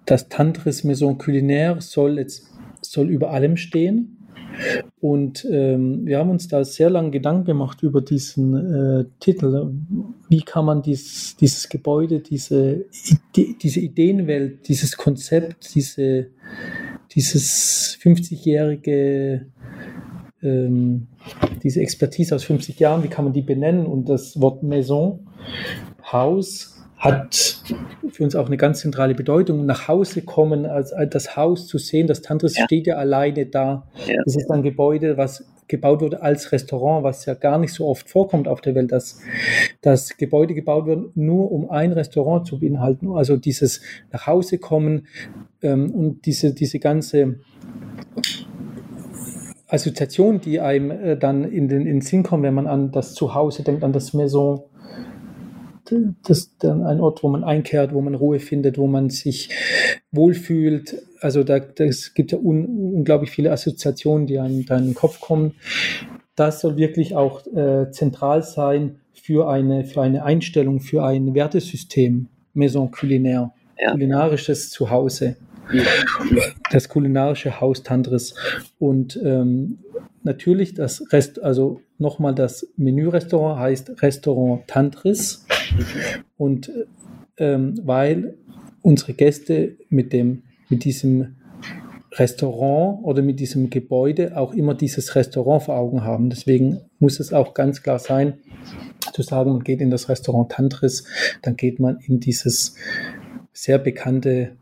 das Tantris Maison Culinaire soll jetzt soll über allem stehen. Und ähm, wir haben uns da sehr lange Gedanken gemacht über diesen äh, Titel. Wie kann man dies, dieses Gebäude, diese, Ide diese Ideenwelt, dieses Konzept, diese, dieses 50-jährige, ähm, diese Expertise aus 50 Jahren, wie kann man die benennen? Und das Wort Maison, Haus, hat für uns auch eine ganz zentrale Bedeutung. Nach Hause kommen, als das Haus zu sehen, das Tantris ja. steht ja alleine da. Ja. Das ist ein Gebäude, was gebaut wurde als Restaurant, was ja gar nicht so oft vorkommt auf der Welt, dass das Gebäude gebaut wird, nur um ein Restaurant zu beinhalten. Also dieses nach Hause kommen ähm, und diese, diese ganze Assoziation, die einem äh, dann in den, in den Sinn kommt, wenn man an das Zuhause denkt, an das Maison, das ist dann ein Ort, wo man einkehrt, wo man Ruhe findet, wo man sich wohlfühlt. Also da das gibt ja un, unglaublich viele Assoziationen, die an deinen Kopf kommen. Das soll wirklich auch äh, zentral sein für eine, für eine Einstellung, für ein Wertesystem, Maison culinaire, ja. kulinarisches Zuhause. Das kulinarische Haus Tantris. Und ähm, natürlich das Rest, also nochmal das Menü-Restaurant heißt Restaurant Tantris. Und ähm, weil unsere Gäste mit dem, mit diesem Restaurant oder mit diesem Gebäude auch immer dieses Restaurant vor Augen haben. Deswegen muss es auch ganz klar sein, zu sagen, man geht in das Restaurant Tantris, dann geht man in dieses sehr bekannte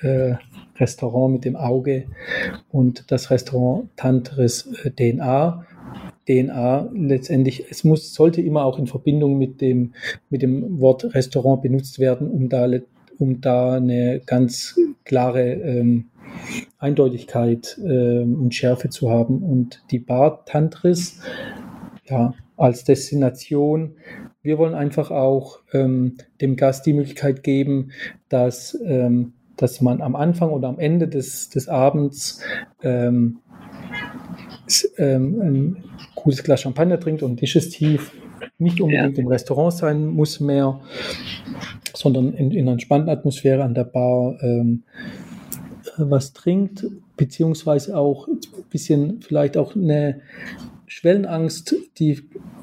äh, Restaurant mit dem Auge und das Restaurant Tantris äh, DNA. DNA letztendlich, es muss, sollte immer auch in Verbindung mit dem, mit dem Wort Restaurant benutzt werden, um da, um da eine ganz klare ähm, Eindeutigkeit ähm, und Schärfe zu haben. Und die Bar Tantris, ja, als Destination, wir wollen einfach auch ähm, dem Gast die Möglichkeit geben, dass ähm, dass man am Anfang oder am Ende des, des Abends ähm, ähm, ein gutes Glas Champagner trinkt und digestiv nicht unbedingt ja. im Restaurant sein muss mehr, sondern in, in einer entspannten Atmosphäre an der Bar ähm, was trinkt, beziehungsweise auch ein bisschen vielleicht auch eine Schwellenangst, die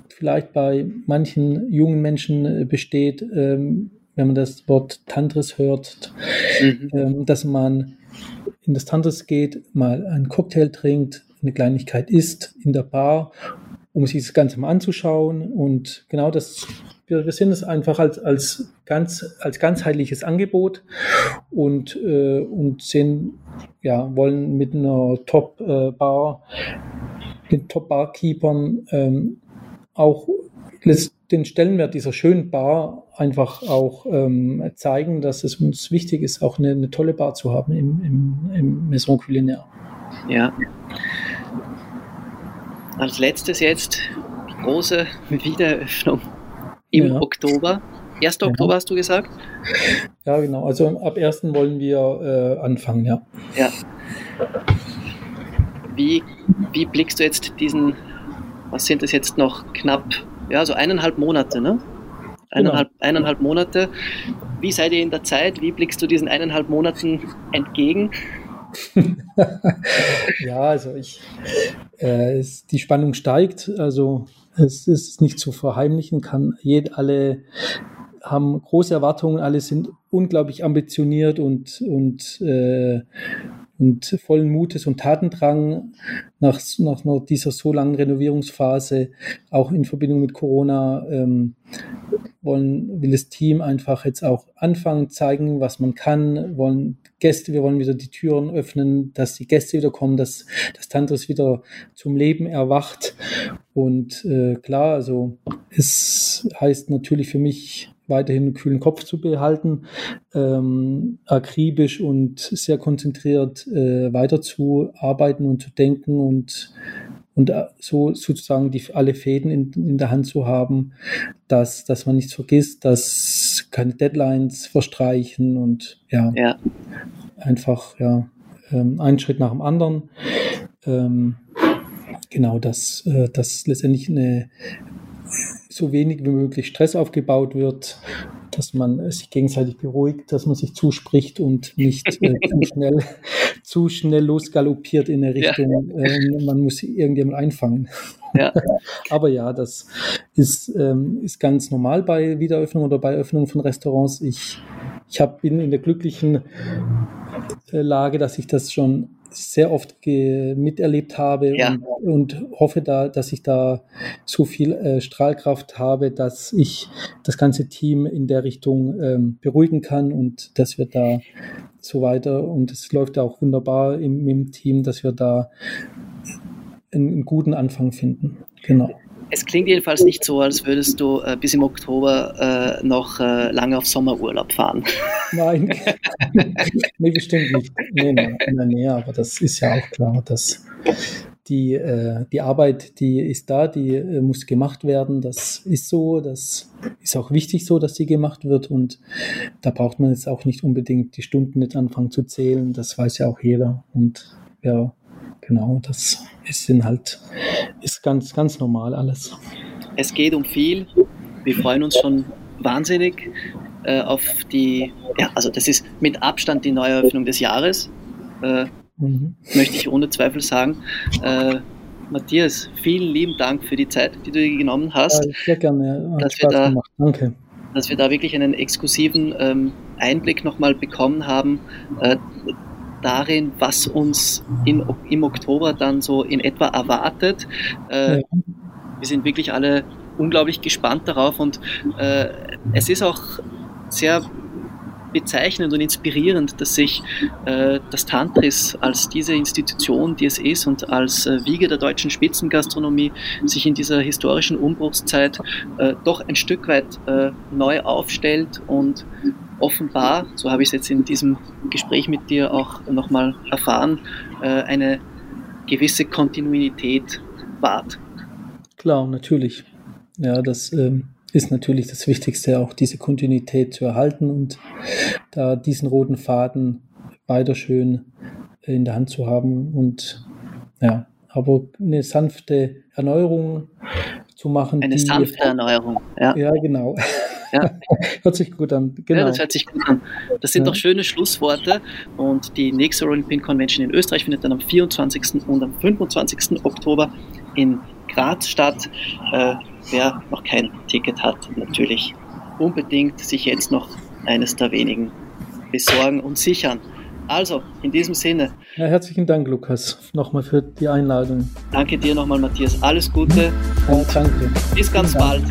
vielleicht bei manchen jungen Menschen besteht, ähm, wenn man das Wort Tantris hört, mhm. ähm, dass man in das Tantris geht, mal einen Cocktail trinkt, eine Kleinigkeit isst in der Bar, um sich das Ganze mal anzuschauen. Und genau das, wir, wir sehen es einfach als, als, ganz, als ganzheitliches Angebot und, äh, und sehen, ja, wollen mit einer Top-Bar, äh, mit Top-Barkeepern ähm, auch den Stellenwert dieser schönen Bar einfach auch ähm, zeigen, dass es uns wichtig ist, auch eine, eine tolle Bar zu haben im, im, im Maison Culinaire. Ja. Als letztes jetzt die große Wiedereröffnung im ja. Oktober. 1. Ja. Oktober hast du gesagt? Ja, genau. Also ab 1. wollen wir äh, anfangen, ja. Ja. Wie, wie blickst du jetzt diesen, was sind es jetzt noch, knapp ja, so eineinhalb Monate, ne? Eineinhalb, genau. eineinhalb Monate. Wie seid ihr in der Zeit? Wie blickst du diesen eineinhalb Monaten entgegen? ja, also ich, äh, es, die Spannung steigt. Also es ist nicht zu verheimlichen, kann jed, alle haben große Erwartungen, alle sind unglaublich ambitioniert und, und äh, und vollen Mutes und Tatendrang nach, nach dieser so langen Renovierungsphase, auch in Verbindung mit Corona, ähm, wollen, will das Team einfach jetzt auch anfangen, zeigen, was man kann, wollen Gäste, wir wollen wieder die Türen öffnen, dass die Gäste wieder kommen, dass das Tantris wieder zum Leben erwacht. Und äh, klar, also es heißt natürlich für mich weiterhin einen kühlen Kopf zu behalten, ähm, akribisch und sehr konzentriert äh, weiterzuarbeiten und zu denken und, und äh, so sozusagen die, alle Fäden in, in der Hand zu haben, dass, dass man nichts vergisst, dass keine Deadlines verstreichen und ja, ja. einfach ja, ähm, einen Schritt nach dem anderen. Ähm, genau, dass, äh, dass letztendlich eine so wenig wie möglich Stress aufgebaut wird, dass man sich gegenseitig beruhigt, dass man sich zuspricht und nicht äh, zu, schnell, zu schnell losgaloppiert in eine Richtung, ja. äh, man muss irgendjemand einfangen. Ja. Aber ja, das ist, ähm, ist ganz normal bei Wiederöffnung oder bei Öffnung von Restaurants. Ich, ich hab, bin in der glücklichen äh, Lage, dass ich das schon sehr oft miterlebt habe ja. und, und, hoffe da, dass ich da so viel äh, Strahlkraft habe, dass ich das ganze Team in der Richtung ähm, beruhigen kann und dass wir da so weiter und es läuft ja auch wunderbar im, im Team, dass wir da einen, einen guten Anfang finden. Genau. Es klingt jedenfalls nicht so, als würdest du äh, bis im Oktober äh, noch äh, lange auf Sommerurlaub fahren. Nein, nee, bestimmt nicht. Nee, nee, nee, nee, aber das ist ja auch klar, dass die, äh, die Arbeit, die ist da, die äh, muss gemacht werden. Das ist so, das ist auch wichtig so, dass sie gemacht wird und da braucht man jetzt auch nicht unbedingt die Stunden nicht anfangen zu zählen. Das weiß ja auch jeder und ja, genau, das ist sind halt, ist ganz, ganz normal alles. Es geht um viel. Wir freuen uns schon wahnsinnig äh, auf die, ja, also das ist mit Abstand die Neueröffnung des Jahres, äh, mhm. möchte ich ohne Zweifel sagen. Äh, Matthias, vielen lieben Dank für die Zeit, die du dir genommen hast. Ja, sehr gerne. Hat dass Spaß wir da, gemacht. Danke. Dass wir da wirklich einen exklusiven ähm, Einblick nochmal bekommen haben, äh, darin, was uns in, im Oktober dann so in etwa erwartet. Äh, ja. Wir sind wirklich alle unglaublich gespannt darauf und äh, es ist auch sehr bezeichnend und inspirierend, dass sich äh, das Tantris als diese Institution, die es ist und als äh, Wiege der deutschen Spitzengastronomie sich in dieser historischen Umbruchszeit äh, doch ein Stück weit äh, neu aufstellt und offenbar, so habe ich es jetzt in diesem Gespräch mit dir auch nochmal erfahren, äh, eine gewisse Kontinuität wahrt. Klar, natürlich. Ja, das ähm, ist natürlich das Wichtigste, auch diese Kontinuität zu erhalten und da diesen roten Faden weiter schön in der Hand zu haben und ja, aber eine sanfte Erneuerung zu machen. Eine sanfte Erneuerung, ja. Ja, genau. Ja. hört sich gut an. Genau. Ja, das hört sich gut an. Das sind ja. doch schöne Schlussworte. Und die nächste Rolling Pin Convention in Österreich findet dann am 24. und am 25. Oktober in Graz statt. Äh, wer noch kein Ticket hat, natürlich unbedingt sich jetzt noch eines der wenigen besorgen und sichern. Also, in diesem Sinne. Ja, herzlichen Dank, Lukas, nochmal für die Einladung. Danke dir nochmal, Matthias. Alles Gute. Ja, danke. Bis ganz bald.